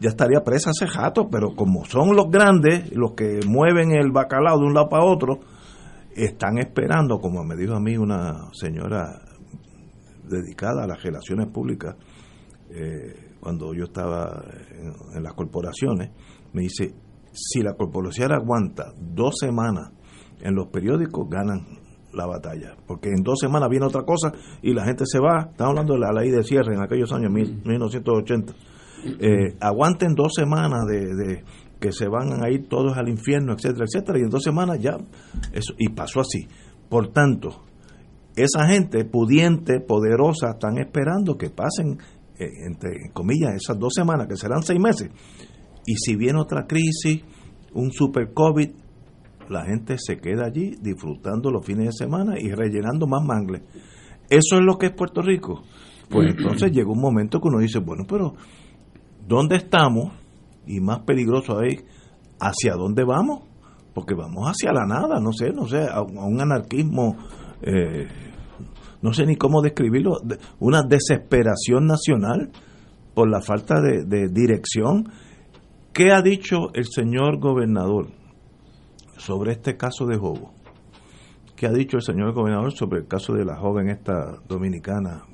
ya estaría presa hace rato, pero como son los grandes, los que mueven el bacalao de un lado para otro, están esperando, como me dijo a mí una señora dedicada a las relaciones públicas, eh, cuando yo estaba en, en las corporaciones, me dice, si la corporación aguanta dos semanas en los periódicos, ganan la batalla, porque en dos semanas viene otra cosa y la gente se va, estamos hablando de la ley de cierre en aquellos años, mil- 1980, eh, aguanten dos semanas de, de que se van a ir todos al infierno, etcétera, etcétera, y en dos semanas ya, eso, y pasó así. Por tanto, esa gente pudiente, poderosa, están esperando que pasen, eh, entre comillas, esas dos semanas, que serán seis meses. Y si viene otra crisis, un super COVID, la gente se queda allí disfrutando los fines de semana y rellenando más mangles. Eso es lo que es Puerto Rico. Pues entonces llega un momento que uno dice, bueno, pero ¿dónde estamos? Y más peligroso es, ¿hacia dónde vamos? Porque vamos hacia la nada, no sé, no sé, a, un anarquismo, eh, no sé ni cómo describirlo, de- una desesperación nacional por la falta de, de dirección. ¿Qué ha dicho el señor gobernador sobre este caso de Jobo? ¿Qué ha dicho el señor gobernador sobre el caso de la joven esta dominicana?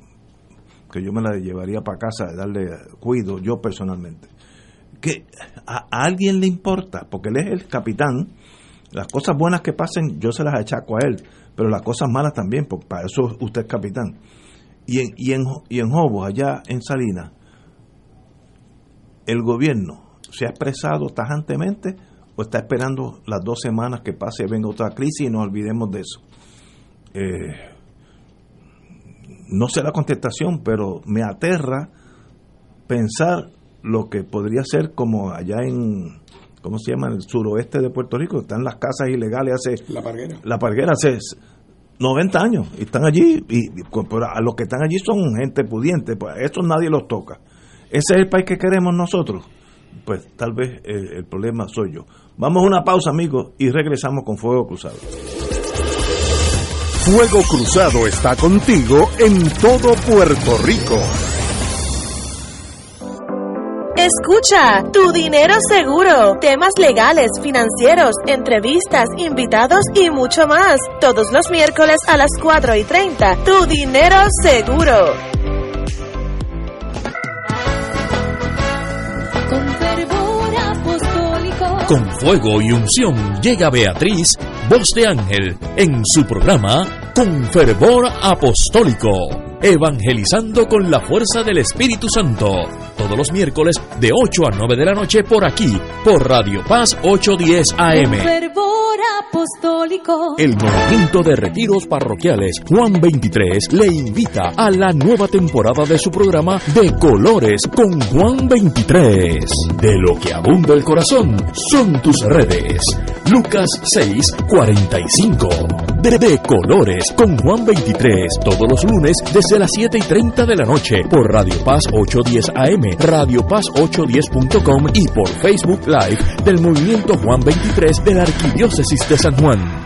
Que yo me la llevaría para casa, darle cuido yo personalmente. Que a, a alguien le importa, porque él es el capitán, Las cosas buenas que pasen, yo se las achaco a él, pero las cosas malas también, porque para eso usted es capitán. Y en, y en, y en Jobos, allá en Salinas, el gobierno se ha expresado tajantemente o está esperando las dos semanas que pase venga otra crisis y nos olvidemos de eso. Eh, no sé la contestación, pero me aterra pensar lo que podría ser como allá en, ¿cómo se llama? En el suroeste de Puerto Rico, están las casas ilegales hace... La parguera. La parguera hace 90 años, y están allí, y, y- pero a los que están allí son gente pudiente, pues a estos nadie los toca. ¿Ese es el país que queremos nosotros? Pues tal vez eh, el problema soy yo. Vamos a una pausa, amigos, y regresamos con Fuego Cruzado. Fuego Cruzado está contigo en todo Puerto Rico. Escucha, tu dinero seguro, temas legales, financieros, entrevistas, invitados y mucho más. Todos los miércoles a las 4 y 30, tu dinero seguro. Con fuego y unción llega Beatriz, voz de ángel, en su programa Con fervor apostólico, evangelizando con la fuerza del Espíritu Santo, todos los miércoles de 8 a 9 de la noche por aquí, por Radio Paz 810 Con AM. fervor apostólico. El movimiento de retiros parroquiales Juan 23 le invita a la nueva temporada de su programa De Colores con Juan 23. De lo que abunda el corazón son tus redes. Lucas 6, 45. De, de Colores con Juan 23 todos los lunes desde las 7 y 30 de la noche por Radio Paz 810 AM, Radio Paz 810.com y por Facebook Live del Movimiento Juan 23 de la Arquidiócesis de San Juan.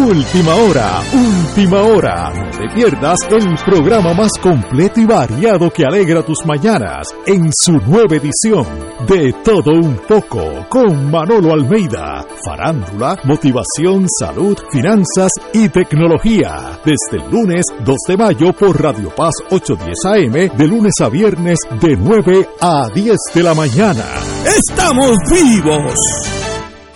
Última hora, última hora. No te pierdas el programa más completo y variado que alegra tus mañanas en su nueva edición de Todo un poco con Manolo Almeida. Farándula, motivación, salud, finanzas y tecnología. Desde el lunes 2 de mayo por Radio Paz 810 AM, de lunes a viernes de 9 a 10 de la mañana. ¡Estamos vivos!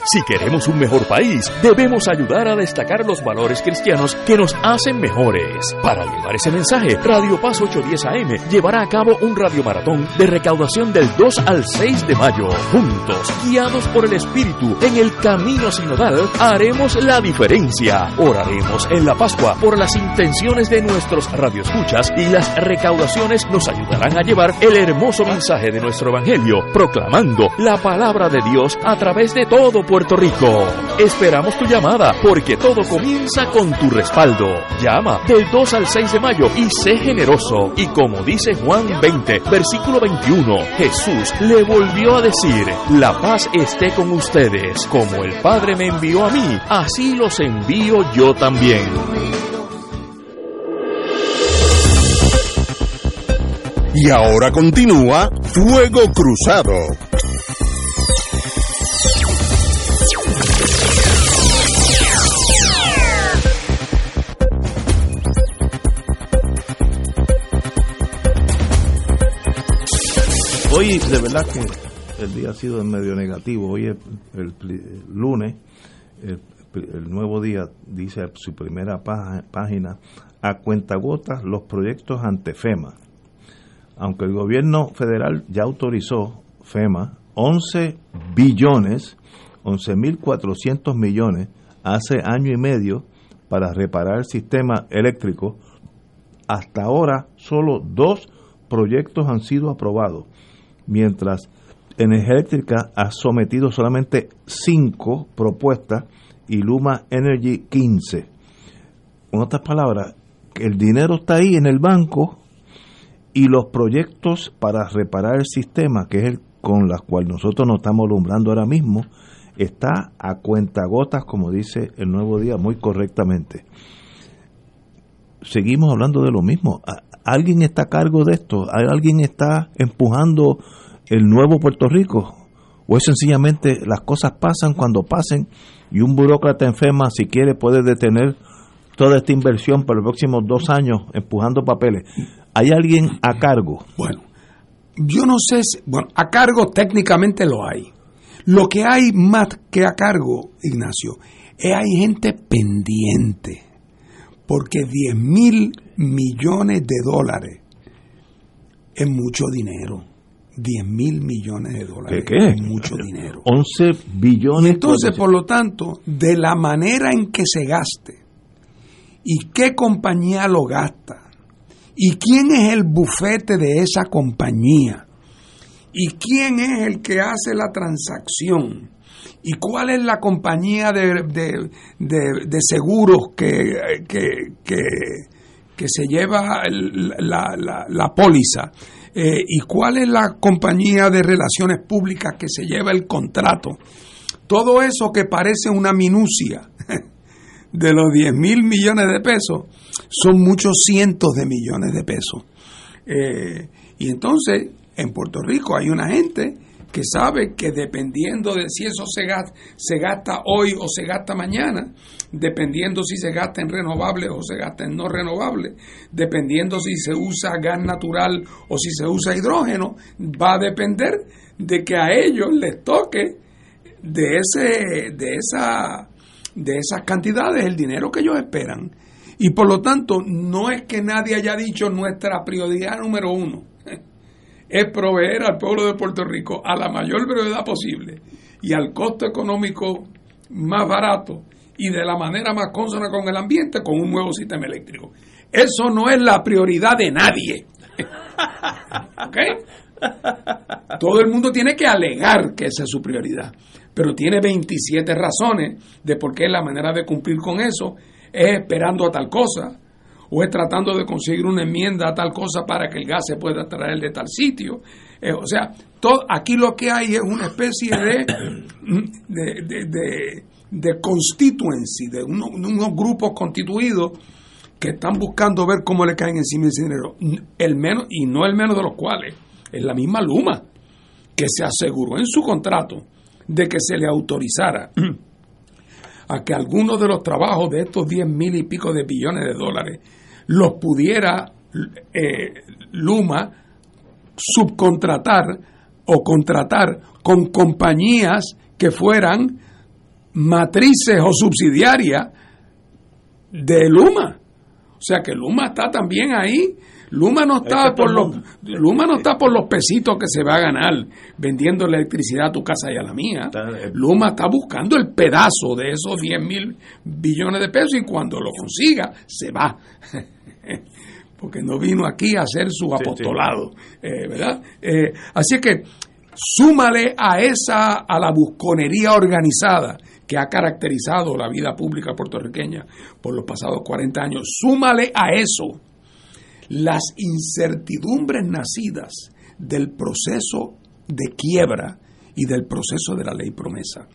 Si queremos un mejor país, debemos ayudar a destacar los valores cristianos que nos hacen mejores. Para llevar ese mensaje, Radio Paz 810 AM llevará a cabo un radiomaratón de recaudación del 2 al 6 de mayo. Juntos, guiados por el Espíritu, en el camino sinodal, haremos la diferencia. Oraremos en la Pascua por las intenciones de nuestros radioescuchas y las recaudaciones nos ayudarán a llevar el hermoso mensaje de nuestro Evangelio, proclamando la palabra de Dios a través de todo Puerto Rico. Esperamos tu llamada porque todo comienza con tu respaldo. Llama del 2 al 6 de mayo y sé generoso. Y como dice Juan 20, versículo 21, Jesús le volvió a decir, la paz esté con ustedes. Como el Padre me envió a mí, así los envío yo también. Y ahora continúa Fuego Cruzado. Hoy, de verdad que el día ha sido medio negativo. Hoy es el, lunes, el, nuevo día dice su primera página, a cuentagotas los proyectos ante FEMA. Aunque el gobierno federal ya autorizó FEMA 11 billones, 11.400 millones hace año y medio para reparar el sistema eléctrico, hasta ahora solo dos proyectos han sido aprobados, mientras Energía Eléctrica ha sometido solamente cinco propuestas y Luma Energy 15. En otras palabras, el dinero está ahí en el banco y los proyectos para reparar el sistema, que es el con la cual nosotros nos estamos alumbrando ahora mismo, está a cuentagotas, como dice el nuevo día muy correctamente. Seguimos hablando de lo mismo. ¿Alguien está a cargo de esto? ¿Alguien está empujando el nuevo Puerto Rico? ¿O es sencillamente las cosas pasan cuando pasen y un burócrata enferma, si quiere, puede detener toda esta inversión por los próximos dos años empujando papeles? ¿Hay alguien a cargo? Bueno, yo no sé, si, bueno, a cargo técnicamente lo hay. Lo que hay más que a cargo, Ignacio, es hay gente pendiente, porque 10 mil millones de dólares es mucho dinero. 10 mil millones de dólares ¿Qué, qué? es mucho dinero. 11 billones. Y entonces, por lo tanto, de la manera en que se gaste y qué compañía lo gasta y quién es el bufete de esa compañía y quién es el que hace la transacción y cuál es la compañía de, de- de- seguros que, que, que, se lleva la- la póliza eh, y cuál es la compañía de relaciones públicas que se lleva el contrato. Todo eso que parece una minucia de los 10 mil millones de pesos son muchos cientos de millones de pesos. Eh, y entonces, en Puerto Rico hay una gente que sabe que dependiendo de si eso se gasta, hoy o se gasta mañana, dependiendo si se gasta en renovables o se gasta en no renovables, dependiendo si se usa gas natural o si se usa hidrógeno, va a depender de que a ellos les toque de ese de esa de esas cantidades el dinero que ellos esperan. Y por lo tanto no es que nadie haya dicho nuestra prioridad número uno es proveer al pueblo de Puerto Rico a la mayor brevedad posible y al costo económico más barato y de la manera más consona con el ambiente con un nuevo sistema eléctrico. Eso no es la prioridad de nadie. ¿Ok? Todo el mundo tiene que alegar que esa es su prioridad, pero tiene 27 razones de por qué la manera de cumplir con eso es esperando a tal cosa, o es tratando de conseguir una enmienda a tal cosa para que el gas se pueda traer de tal sitio. Eh, o sea, todo, aquí lo que hay es una especie de, de, de, de- de constituency, de uno- unos grupos constituidos que están buscando ver cómo le caen encima ese dinero. El menos, y no el menos de los cuales, es la misma Luma, que se aseguró en su contrato de que se le autorizara a que algunos de los trabajos de estos 10 mil y pico de billones de dólares los pudiera eh, Luma subcontratar o contratar con compañías que fueran matrices o subsidiarias de Luma. O sea que Luma está también ahí. Luma no está Está todo por los. Luma no está por los pesitos que se va a ganar vendiendo la electricidad a tu casa y a la mía. Luma está buscando el pedazo de esos 10 mil billones de pesos y cuando lo consiga se va. Porque no vino aquí a hacer su apostolado, eh, ¿verdad? Eh, así que súmale a esa a la busconería organizada que ha caracterizado la vida pública puertorriqueña por los pasados 40 años, súmale a eso las incertidumbres nacidas del proceso de quiebra y del proceso de la ley promesa.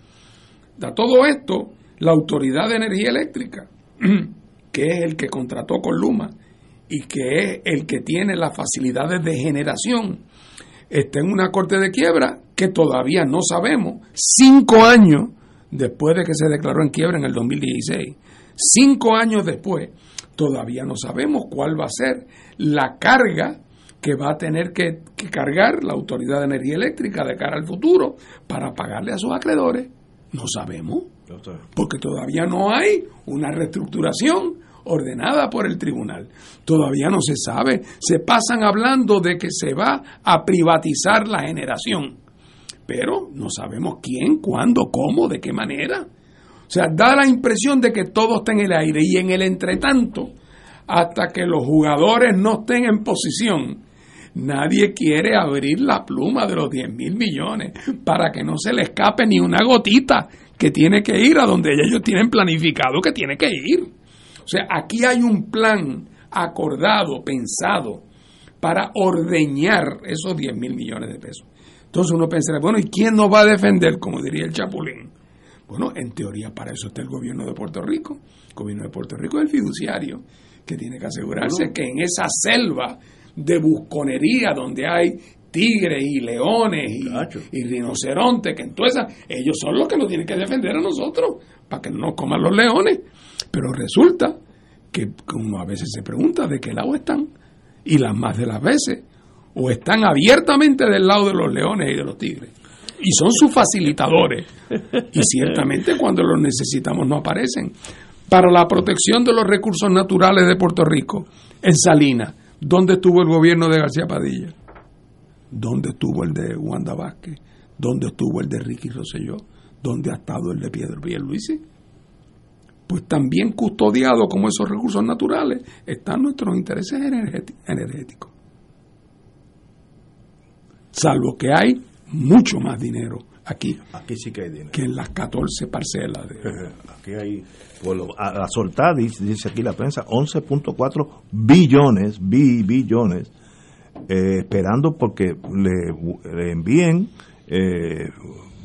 A todo esto, la Autoridad de Energía Eléctrica, que es el que contrató con Luma y que es el que tiene las facilidades de generación, está en una corte de quiebra que todavía no sabemos, cinco años después de que se declaró en quiebra en el 2016, cinco años después, todavía no sabemos cuál va a ser la carga que va a tener que, que cargar la Autoridad de Energía Eléctrica de cara al futuro para pagarle a sus acreedores. No sabemos, porque todavía no hay una reestructuración ordenada por el tribunal. Todavía no se sabe. Se pasan hablando de que se va a privatizar la generación, pero no sabemos quién, cuándo, cómo, de qué manera. O sea, da la impresión de que todo está en el aire y en el entretanto, hasta que los jugadores no estén en posición, nadie quiere abrir la pluma de los 10 mil millones para que no se le escape ni una gotita que tiene que ir a donde ellos tienen planificado que tiene que ir. O sea, aquí hay un plan acordado, pensado, para ordeñar esos 10 mil millones de pesos. Entonces uno pensaría, bueno, ¿y quién nos va a defender, como diría el Chapulín? Bueno, en teoría para eso está el gobierno de Puerto Rico. El gobierno de Puerto Rico es el fiduciario, que tiene que asegurarse que en esa selva de busconería donde hay tigres y leones y, y rinocerontes, que en todas esas, ellos son los que nos tienen que defender a nosotros, para que no nos coman los leones. Pero resulta que uno a veces se pregunta de qué lado están, y las más de las veces, o están abiertamente del lado de los leones y de los tigres, y son sus facilitadores, y ciertamente cuando los necesitamos no aparecen. Para la protección de los recursos naturales de Puerto Rico, en Salinas, ¿dónde estuvo el gobierno de García Padilla? ¿Dónde estuvo el de Wanda Vázquez? ¿Dónde estuvo el de Ricky Rosselló? ¿Dónde ha estado el de Pedro Pierluisi? Pues también custodiado como esos recursos naturales están nuestros intereses energéti- energéticos. Salvo que hay mucho más dinero aquí Aquí sí que hay dinero. que en las 14 parcelas. De, Aquí hay, por lo- a, a soltar, dice, dice aquí la prensa, 11.4 billones, bi- billones, eh, esperando porque le, le envíen eh,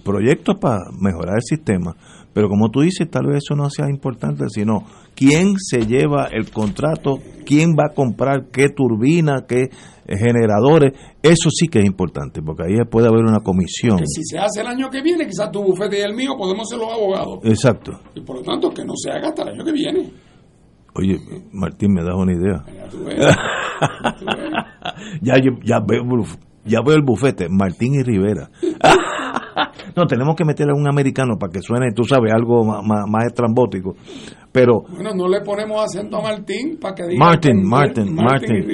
proyectos para mejorar el sistema. Pero como tú dices, tal vez eso no sea importante, sino quién se lleva el contrato, quién va a comprar qué turbina, qué generadores, eso sí que es importante, porque ahí puede haber una comisión. que si se hace el año que viene, quizás tu bufete y el mío podemos ser los abogados. Exacto. Y por lo tanto, que no se haga hasta el año que viene. Oye, Martín, me das una idea. Ya tú ves. ya, yo- ya, veo, ya veo el bufete, Martín y Rivera. no, tenemos que meterle a un americano para que suene, tú sabes, algo más, más, estrambótico. Pero Bueno, no le ponemos acento a Martín para que diga. Martin, Martin, Martin.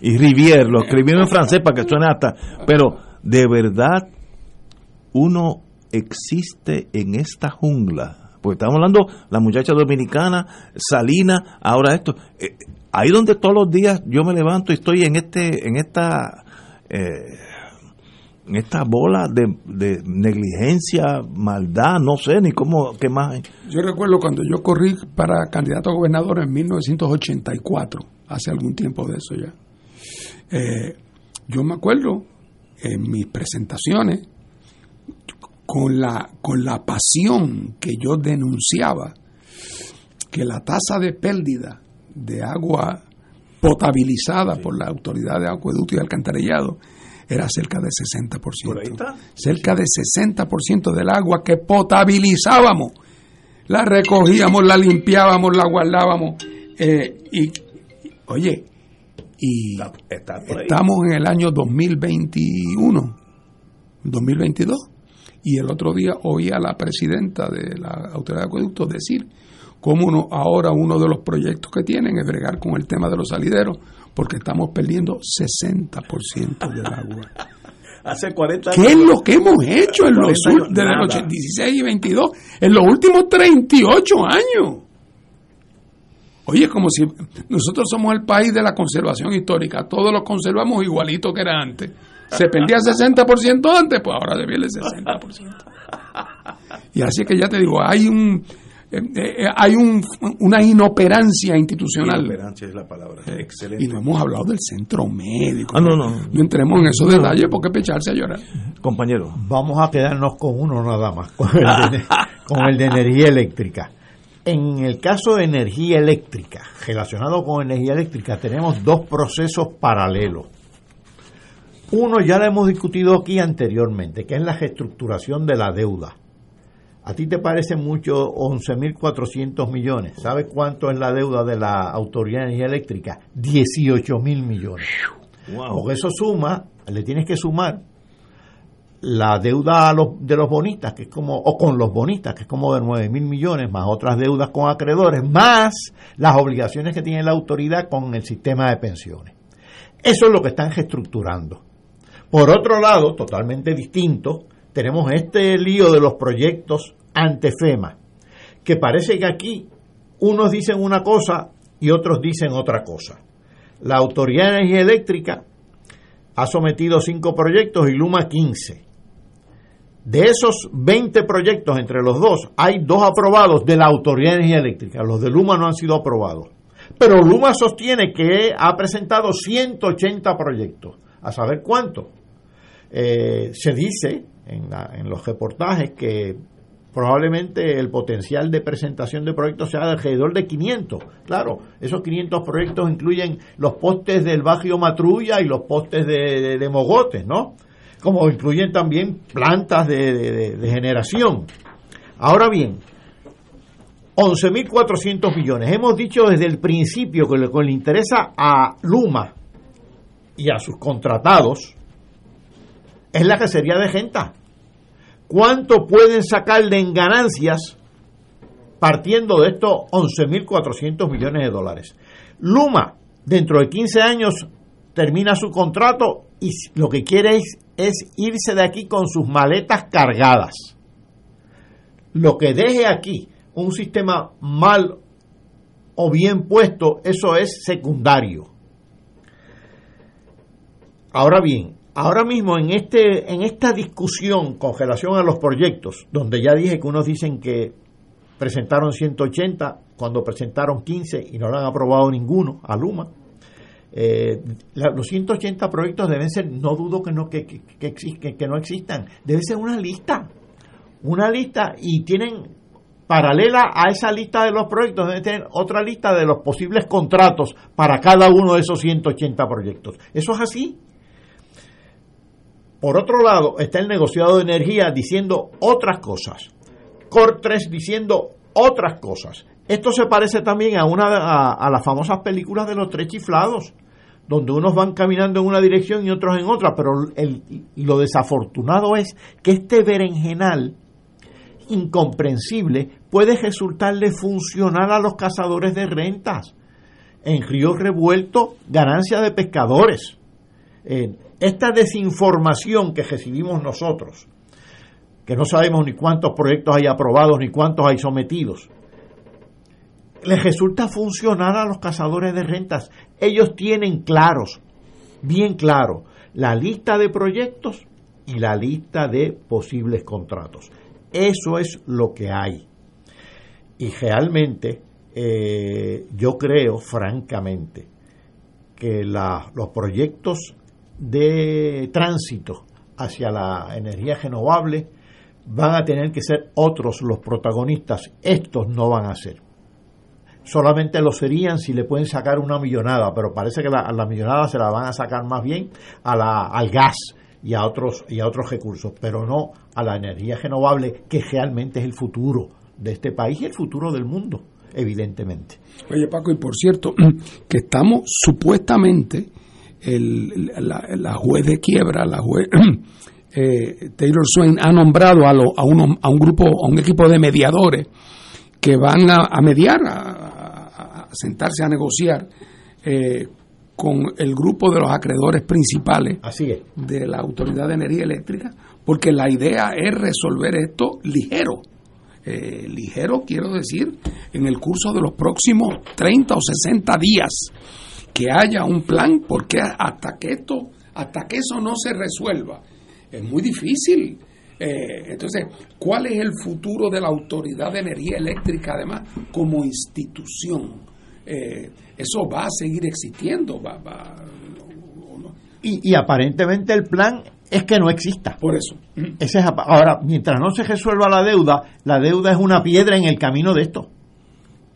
Y Rivière, lo escribieron en francés para que suene hasta. Pero, de verdad, uno existe en esta jungla. Porque estamos hablando, la muchacha dominicana, Salina, ahora esto. Eh, ahí donde todos los días yo me levanto y estoy en este, en esta. eh, en esta bola de, de negligencia, maldad, no sé ni cómo, qué más. Yo recuerdo cuando yo corrí para candidato a gobernador en 1984, hace algún tiempo de eso ya. Eh, yo me acuerdo en mis presentaciones con la, con la pasión que yo denunciaba que la tasa de pérdida de agua potabilizada por la Autoridad de Acueducto y Alcantarillado era cerca de 60%. Cerca de 60% del agua que potabilizábamos. La recogíamos, la limpiábamos, la guardábamos. eh, y, oye, y estamos en el año 2021, 2022. Y el otro día oí a la presidenta de la Autoridad de Acueductos decir cómo uno, ahora uno de los proyectos que tienen es bregar con el tema de los salideros, porque estamos perdiendo 60% del agua. Hace 40 ¿Qué es lo que hemos hecho en los 40 años? desde Nada. los 16 y 22? En los últimos 38 años. Oye, como si nosotros somos el país de la conservación histórica, todos los conservamos igualito que era antes. Se perdía 60% antes, pues ahora se pierde 60%. Y así que ya te digo, hay un eh, eh, hay un, una inoperancia institucional. Inoperancia es la palabra. Excelente. Y no hemos hablado del centro médico. Ah, no, no. No entremos en esos detalles porque es echarse a llorar. Compañero. Vamos a quedarnos con uno nada más, con el de, con el de energía eléctrica. En el caso de energía eléctrica, relacionado con energía eléctrica, tenemos dos procesos paralelos. Uno ya lo hemos discutido aquí anteriormente, que es la reestructuración de la deuda. ¿A ti te parece mucho 11.400 millones? ¿Sabes cuánto es la deuda de la Autoridad de Energía Eléctrica? 18.000 millones. Porque eso suma, le tienes que sumar la deuda a los- de los bonistas, que es como, o con los bonistas, que es como de 9 mil millones, más otras deudas con acreedores, más las obligaciones que tiene la autoridad con el sistema de pensiones. Eso es lo que están reestructurando. Por otro lado, totalmente distinto, tenemos este lío de los proyectos ante FEMA, que parece que aquí unos dicen una cosa y otros dicen otra cosa. La Autoridad de Energía Eléctrica ha sometido cinco proyectos y Luma 15. De esos 20 proyectos entre los dos, hay dos aprobados de la Autoridad de Energía Eléctrica. Los de Luma no han sido aprobados. Pero Luma sostiene que ha presentado 180 proyectos. A saber cuánto. Eh, se dice en, la- en los reportajes que probablemente el potencial de presentación de proyectos sea de alrededor de 500. Claro, esos 500 proyectos incluyen los postes del barrio Matrulla y los postes de, Mogotes, ¿no? Como incluyen también plantas de, generación. Ahora bien, 11.400 millones. Hemos dicho desde el principio que lo que le interesa a Luma y a sus contratados es la cacería de gente. ¿Cuánto pueden sacarle en ganancias partiendo de estos 11.400 millones de dólares? Luma, dentro de 15 años, termina su contrato y lo que quiere es, es irse de aquí con sus maletas cargadas. Lo que deje aquí un sistema mal o bien puesto, eso es secundario. Ahora bien, ahora mismo en este en esta discusión con relación a los proyectos, donde ya dije que unos dicen que presentaron 180 cuando presentaron 15 y no lo han aprobado ninguno a Luma. eh, la- los 180 proyectos deben ser, no dudo que no que, que, que que no existan, debe ser una lista, una lista y tienen paralela a esa lista de los proyectos deben tener otra lista de los posibles contratos para cada uno de esos 180 proyectos. Eso es así. Por otro lado, está el negociado de energía diciendo otras cosas. Cor3 diciendo otras cosas. Esto se parece también a una a, las famosas películas de los tres chiflados, donde unos van caminando en una dirección y otros en otra, pero el- lo desafortunado es que este berenjenal incomprensible puede resultarle funcional a los cazadores de rentas. En Río Revuelto, ganancia de pescadores. Eh, esta desinformación que recibimos nosotros, que no sabemos ni cuántos proyectos hay aprobados ni cuántos hay sometidos, les resulta funcionar a los cazadores de rentas. Ellos tienen claros, bien claro, la lista de proyectos y la lista de posibles contratos. Eso es lo que hay. Y realmente eh, yo creo, francamente, que los proyectos de tránsito hacia la energía renovable van a tener que ser otros los protagonistas. Estos no van a ser. Solamente lo serían si le pueden sacar una millonada, pero parece que la, la millonada se la van a sacar más bien a la, al gas y a otros y a otros recursos, pero no a la energía renovable que realmente es el futuro de este país y el futuro del mundo, evidentemente. Oye, Paco, y por cierto, que estamos supuestamente, el, la, la juez de quiebra, la juez eh, Taylor Swain, ha nombrado a, lo- a, uno- a un grupo, a un equipo de mediadores que van a, a mediar, a, a- a sentarse a negociar eh, con el grupo de los acreedores principales Así es. de la Autoridad de Energía Eléctrica, porque la idea es resolver esto ligero. Eh, ligero quiero decir en el curso de los próximos 30 o 60 días que haya un plan porque hasta que esto hasta que eso no se resuelva es muy difícil Eh, entonces cuál es el futuro de la autoridad de energía eléctrica además como institución Eh, eso va a seguir existiendo va, va- Y, y aparentemente el plan es que no exista. Por eso. Ese es, ahora, mientras no se resuelva la deuda, la deuda es una piedra en el camino de esto.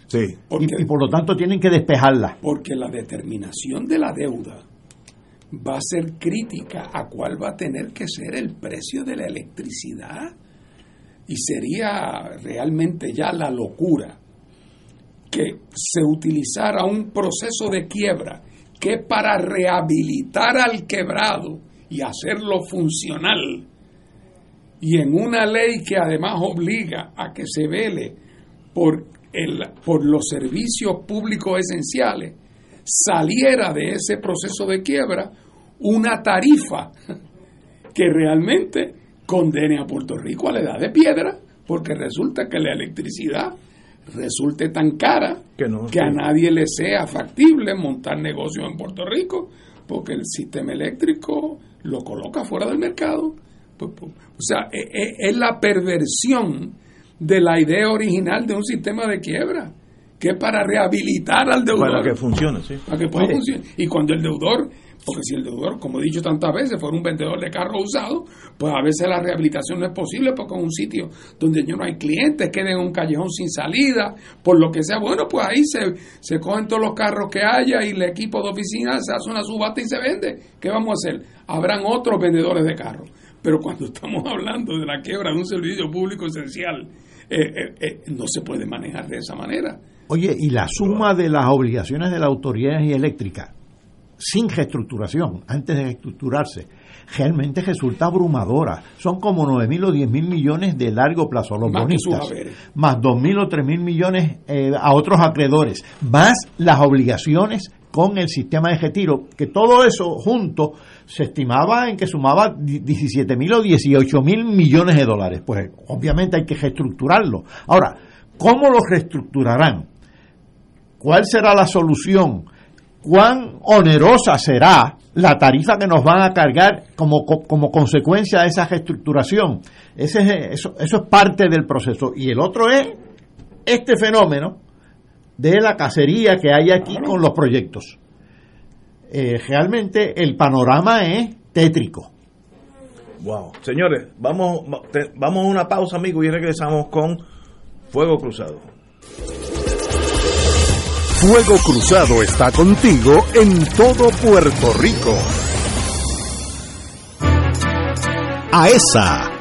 Sí. Y, y por lo tanto tienen que despejarla. Porque la determinación de la deuda va a ser crítica a cuál va a tener que ser el precio de la electricidad. Y sería realmente ya la locura que se utilizara un proceso de quiebra que para rehabilitar al quebrado y hacerlo funcional y en una ley que además obliga a que se vele por, el, por los servicios públicos esenciales, saliera de ese proceso de quiebra una tarifa que realmente condene a Puerto Rico a la edad de piedra, porque resulta que la electricidad resulte tan cara Que no, que a nadie le sea factible montar negocio en Puerto Rico, porque el sistema eléctrico lo coloca fuera del mercado. Pues, pues, O sea, e- e- es la perversión de la idea original de un sistema de quiebra, que es para rehabilitar al deudor. Para que funcione, sí. Para que pueda funcionar. Y cuando el deudor, porque si el deudor, como he dicho tantas veces, fuera un vendedor de carros usados, pues a veces la rehabilitación no es posible porque es un sitio donde ya no hay clientes, queda en un callejón sin salida, por lo que sea. Bueno, pues ahí se, se cogen todos los carros que haya y el equipo de oficina se hace una subasta y se vende. ¿Qué vamos a hacer? Habrán otros vendedores de carros. Pero cuando estamos hablando de la quiebra de un servicio público esencial, eh, eh, eh, no se puede manejar de esa manera. Oye, y la suma de las obligaciones de la autoridad eléctrica sin reestructuración, antes de reestructurarse, realmente resulta abrumadora. Son como 9 mil o 10 mil millones de largo plazo a los Más bonistas, más 2 mil o 3 mil millones eh, a otros acreedores, más las obligaciones con el sistema de retiro, que todo eso junto se estimaba en que sumaba 17 mil o 18 mil millones de dólares. Pues obviamente hay que reestructurarlo. Ahora, ¿cómo lo reestructurarán? ¿Cuál será la solución? ¿Cuán onerosa será la tarifa que nos van a cargar como, como consecuencia de esa reestructuración? Ese es- eso, eso es parte del proceso. Y el otro es este fenómeno de la cacería que hay aquí con los proyectos. Eh, realmente el panorama es tétrico. Wow. Señores, vamos, te- vamos a una pausa, amigos, y regresamos con Fuego Cruzado. Fuego Cruzado está contigo en todo Puerto Rico. AESA,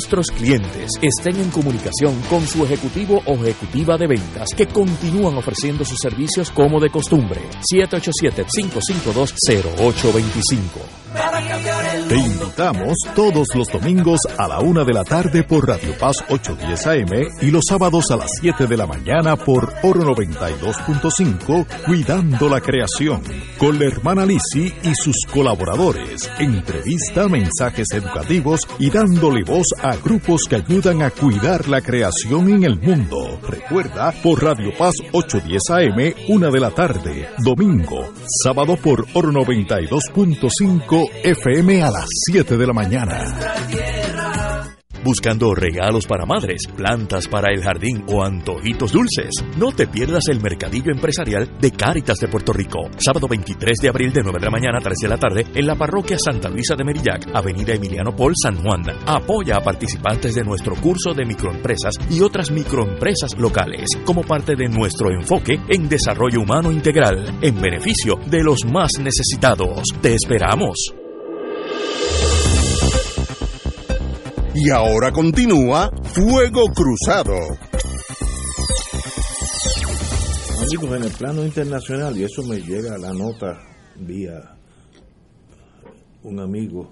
nuestros clientes estén en comunicación con su ejecutivo o ejecutiva de ventas que continúan ofreciendo sus servicios como de costumbre. 787-552-0825. Te invitamos todos los domingos a la una de la tarde por Radio Paz 810 AM y los sábados a las 7 de la mañana por Oro 92.5 Cuidando la Creación con la hermana Lisi y sus colaboradores. Entrevista, mensajes educativos y dándole voz a grupos que ayudan a cuidar la creación en el mundo. Recuerda por Radio Paz 810 AM, una de la tarde, domingo, sábado por Oro 92.5 FM a las 7 de la mañana. Buscando regalos para madres, plantas para el jardín o antojitos dulces. No te pierdas el mercadillo empresarial de Cáritas de Puerto Rico. Sábado 23 de abril de 9 de la mañana a 3 de la tarde en la parroquia Santa Luisa de Merillac, Avenida Emiliano Paul, San Juan. Apoya a participantes de nuestro curso de microempresas y otras microempresas locales como parte de nuestro enfoque en desarrollo humano integral en beneficio de los más necesitados. Te esperamos. Y ahora continúa Fuego Cruzado. Amigos, en el plano internacional, y eso me llega a la nota vía un amigo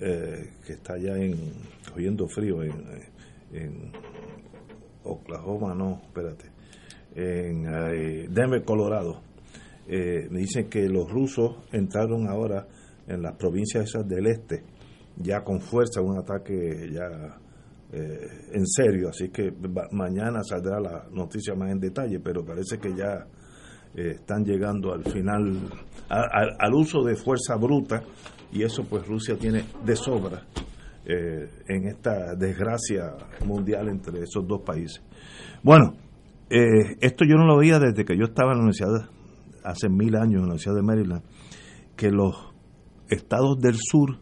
eh, que está allá en cogiendo frío en, Oklahoma, no, espérate, en eh, Denver, Colorado. Eh, me dicen que los rusos entraron ahora en las provincias esas del este, ya con fuerza, un ataque ya eh, en serio, así que mañana saldrá la noticia más en detalle, pero parece que ya eh, están llegando al final a- a- al uso de fuerza bruta y eso pues Rusia tiene de sobra eh, en esta desgracia mundial entre esos dos países. Bueno, eh, esto yo no lo veía desde que yo estaba en la universidad, hace mil años en la Universidad de Maryland, que los estados del sur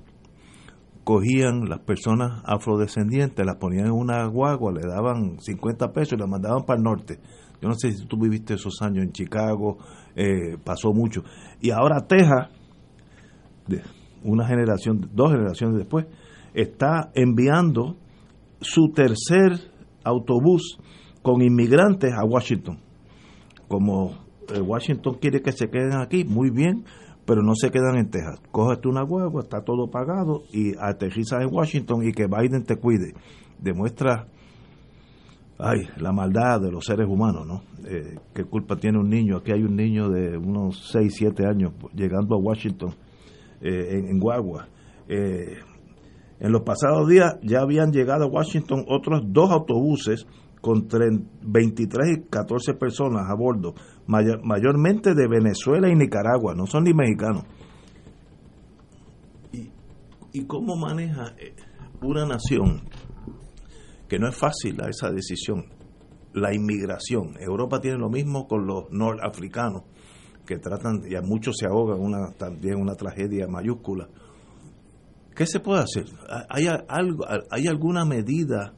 cogían las personas afrodescendientes, las ponían en una guagua, le daban 50 pesos y las mandaban para el norte. Yo no sé si tú viviste esos años en Chicago, eh, pasó mucho. Y ahora Texas, una generación, dos generaciones después, está enviando su tercer autobús con inmigrantes a Washington. Como eh, Washington quiere que se queden aquí, muy bien, pero no se quedan en Texas. Cógete una huevo, está todo pagado y aterriza en Washington y que Biden te cuide. Demuestra ay, la maldad de los seres humanos, ¿no? Eh, ¿Qué culpa tiene un niño? Aquí hay un niño de unos 6, 7 años llegando a Washington eh, en, en, guagua. Eh, en los pasados días ya habían llegado a Washington otros dos autobuses con 23 y 14 personas a bordo, mayor, mayormente de Venezuela y Nicaragua, no son ni mexicanos. ¿Y, y cómo maneja una nación que no es fácil esa decisión, la inmigración. Europa tiene lo mismo con los norafricanos, que tratan, y a muchos se ahogan, una, también una tragedia mayúscula. ¿Qué se puede hacer? ¿Hay, algo, ¿Hay alguna medida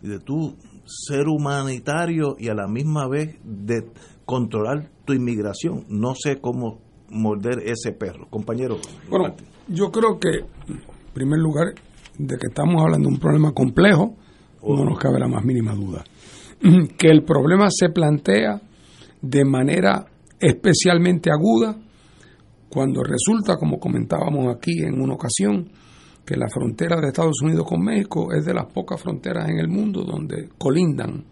de tu ser humanitario y a la misma vez de controlar tu inmigración? No sé cómo morder ese perro. Compañero. Bueno, yo creo que, en primer lugar, de que estamos hablando de un problema complejo, no nos cabe la más mínima duda. Que el problema se plantea de manera especialmente aguda cuando resulta, como comentábamos aquí en una ocasión, que la frontera de Estados Unidos con México es de las pocas fronteras en el mundo donde colindan,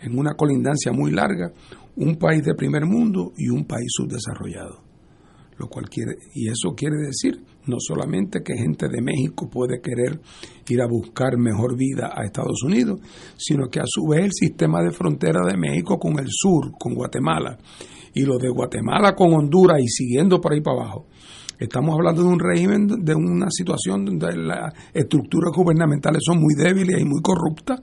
en una colindancia muy larga, un país de primer mundo y un país subdesarrollado. Lo cual quiere, y eso quiere decir no solamente que gente de México puede querer ir a buscar mejor vida a Estados Unidos, sino que a su vez el sistema de frontera de México con el sur, con Guatemala, y lo de Guatemala con Honduras y siguiendo por ahí para abajo. Estamos hablando de un régimen, de una situación donde las estructuras gubernamentales son muy débiles y muy corruptas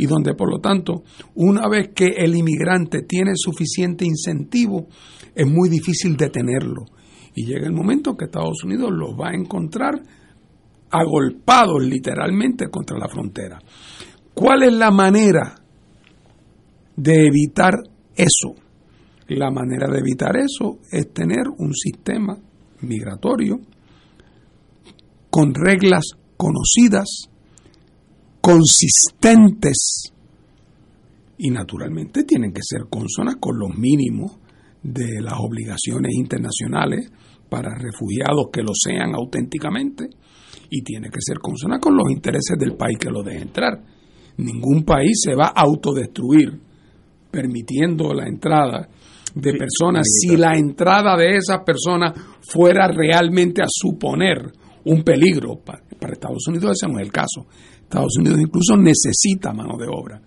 y donde por lo tanto una vez que el inmigrante tiene suficiente incentivo es muy difícil detenerlo y llega el momento que Estados Unidos los va a encontrar agolpados literalmente contra la frontera. ¿Cuál es la manera de evitar eso? La manera de evitar eso es tener un sistema migratorio con reglas conocidas, consistentes. Y naturalmente tienen que ser consonas con los mínimos de las obligaciones internacionales para refugiados que lo sean auténticamente. Y tiene que ser consona con los intereses del país que lo deje entrar. Ningún país se va a autodestruir permitiendo la entrada de personas. si la entrada de esas personas fuera realmente a suponer un peligro para, Estados Unidos ese no es el caso Estados Unidos incluso necesita mano de obra.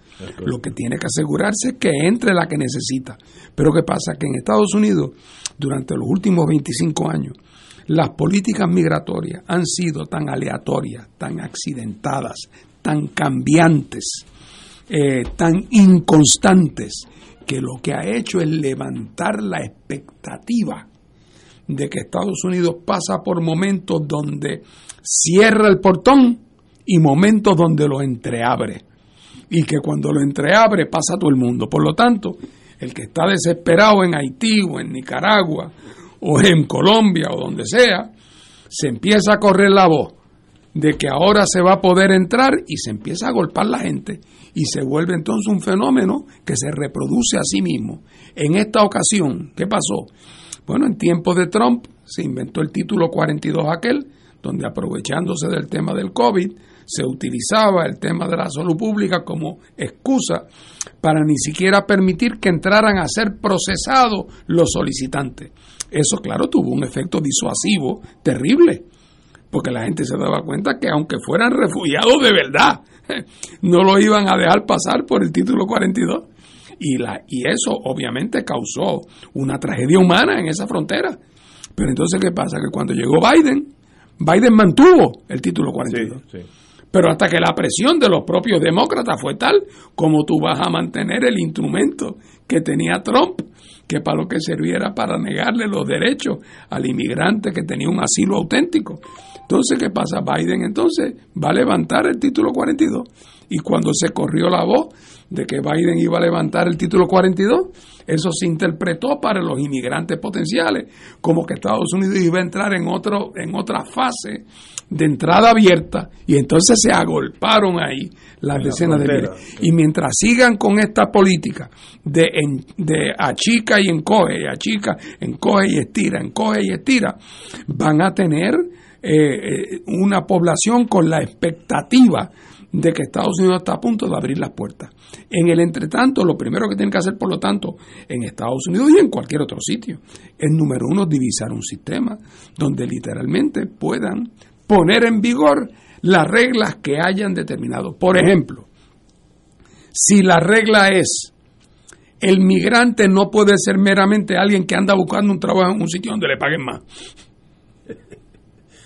Lo que tiene que asegurarse es que entre la que necesita. Pero qué pasa que en Estados Unidos durante los últimos 25 años las políticas migratorias han sido tan aleatorias tan accidentadas tan cambiantes eh, tan inconstantes que lo que ha hecho es levantar la expectativa de que Estados Unidos pasa por momentos donde cierra el portón y momentos donde lo entreabre. Y que cuando lo entreabre pasa todo el mundo. Por lo tanto, el que está desesperado en Haití o en Nicaragua o en Colombia o donde sea, se empieza a correr la voz de que ahora se va a poder entrar y se empieza a golpear la gente y se vuelve entonces un fenómeno que se reproduce a sí mismo. En esta ocasión, ¿qué pasó? Bueno, en tiempos de Trump se inventó el título 42 aquel, donde aprovechándose del tema del COVID, se utilizaba el tema de la salud pública como excusa para ni siquiera permitir que entraran a ser procesados los solicitantes. Eso, claro, tuvo un efecto disuasivo terrible porque la gente se daba cuenta que aunque fueran refugiados de verdad, no lo iban a dejar pasar por el título 42. Y, la, y eso obviamente causó una tragedia humana en esa frontera. Pero entonces, ¿qué pasa? Que cuando llegó Biden, Biden mantuvo el título 42. Pero hasta que la presión de los propios demócratas fue tal como tú vas a mantener el instrumento que tenía Trump, que para lo que serviera para negarle los derechos al inmigrante que tenía un asilo auténtico. Entonces, ¿qué pasa? Biden entonces va a levantar el título 42 y cuando se corrió la voz de que Biden iba a levantar el título 42, eso se interpretó para los inmigrantes potenciales como que Estados Unidos iba a entrar en otro en otra fase de entrada abierta y entonces se agolparon ahí las En la decenas de miles. Y mientras sigan con esta política de, en- de achica y encoge, y achica, encoge y estira, encoge y estira, van a tener eh, eh, una población con la expectativa de que Estados Unidos está a punto de abrir las puertas. En el entretanto, lo primero que tienen que hacer, por lo tanto, en Estados Unidos y en cualquier otro sitio, es número uno, divisar un sistema donde literalmente puedan poner en vigor las reglas que hayan determinado. Por ejemplo, si la regla es el migrante no puede ser meramente alguien que anda buscando un trabajo en un sitio donde le paguen más.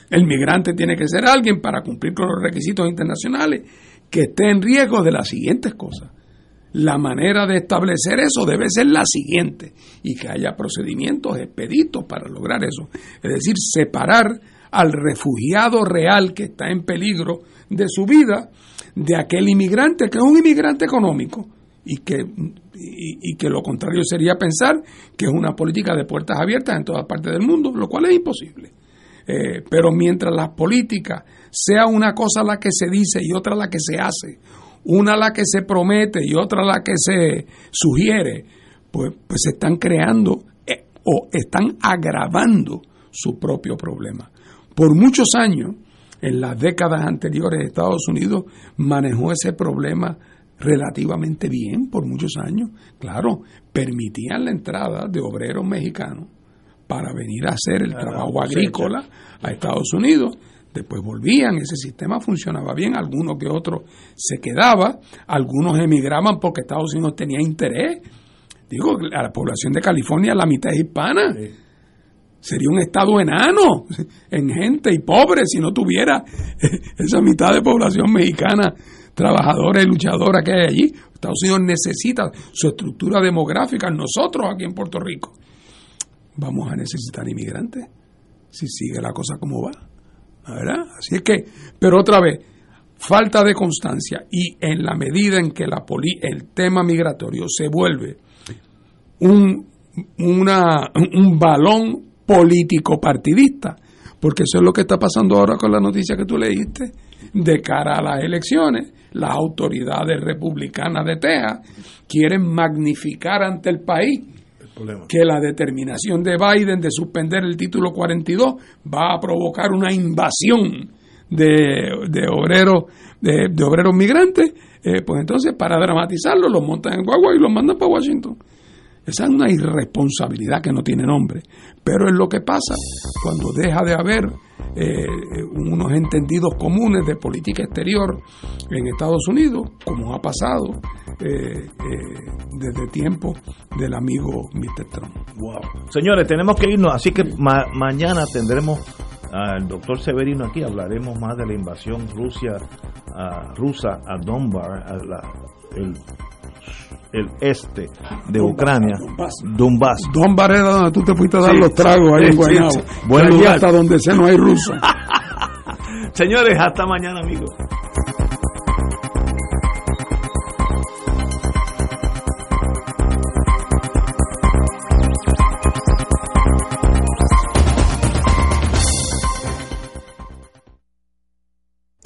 El migrante tiene que ser alguien para cumplir con los requisitos internacionales que esté en riesgo de las siguientes cosas. La manera de establecer eso debe ser la siguiente y que haya procedimientos expeditos para lograr eso. Es decir, separar al refugiado real que está en peligro de su vida de aquel inmigrante que es un inmigrante económico y que, y, y que lo contrario sería pensar que es una política de puertas abiertas en todas partes del mundo, lo cual es imposible. Eh, pero mientras las políticas sea una cosa la que se dice y otra la que se hace, una la que se promete y otra la que se sugiere, pues, pues están creando eh, o están agravando su propio problema. Por muchos años, en las décadas anteriores, Estados Unidos manejó ese problema relativamente bien por muchos años. Claro, permitían la entrada de obreros mexicanos para venir a hacer el trabajo agrícola a Estados Unidos. Después volvían, ese sistema funcionaba bien, algunos que otros se quedaba, algunos emigraban porque Estados Unidos tenía interés. Digo, a la población de California la mitad es hispana. Sería un estado enano en gente y pobre si no tuviera esa mitad de población mexicana trabajadora y luchadora que hay allí. Estados Unidos necesita su estructura demográfica. Nosotros aquí en Puerto Rico vamos a necesitar inmigrantes si sigue la cosa como va. ¿verdad? Así es que, pero otra vez, falta de constancia y en la medida en que la poli- el tema migratorio se vuelve un, una, un balón político partidista, porque eso es lo que está pasando ahora con la noticia que tú leíste, de cara a las elecciones, las autoridades republicanas de Texas quieren magnificar ante el país que la determinación de Biden de suspender el título 42 va a provocar una invasión de, de obreros de, obreros migrantes, eh, pues entonces para dramatizarlo los montan en guagua y los mandan para Washington. Esa es una irresponsabilidad que no tiene nombre, pero es lo que pasa cuando deja de haber eh, unos entendidos comunes de política exterior en Estados Unidos, como ha pasado eh, eh, desde tiempo del amigo Mr. Trump. Wow. Señores, tenemos que irnos, así que ma- mañana tendremos al doctor Severino aquí, hablaremos más de la invasión Rusia, rusa a Donbar, a la- el, el este de Ucrania, Donbass. Donbar era donde tú te fuiste a dar Sí, los tragos ahí sí, en Guaynabo. sí. Buen De allí lugar. hasta donde sea no hay ruso. Señores, hasta mañana, amigos.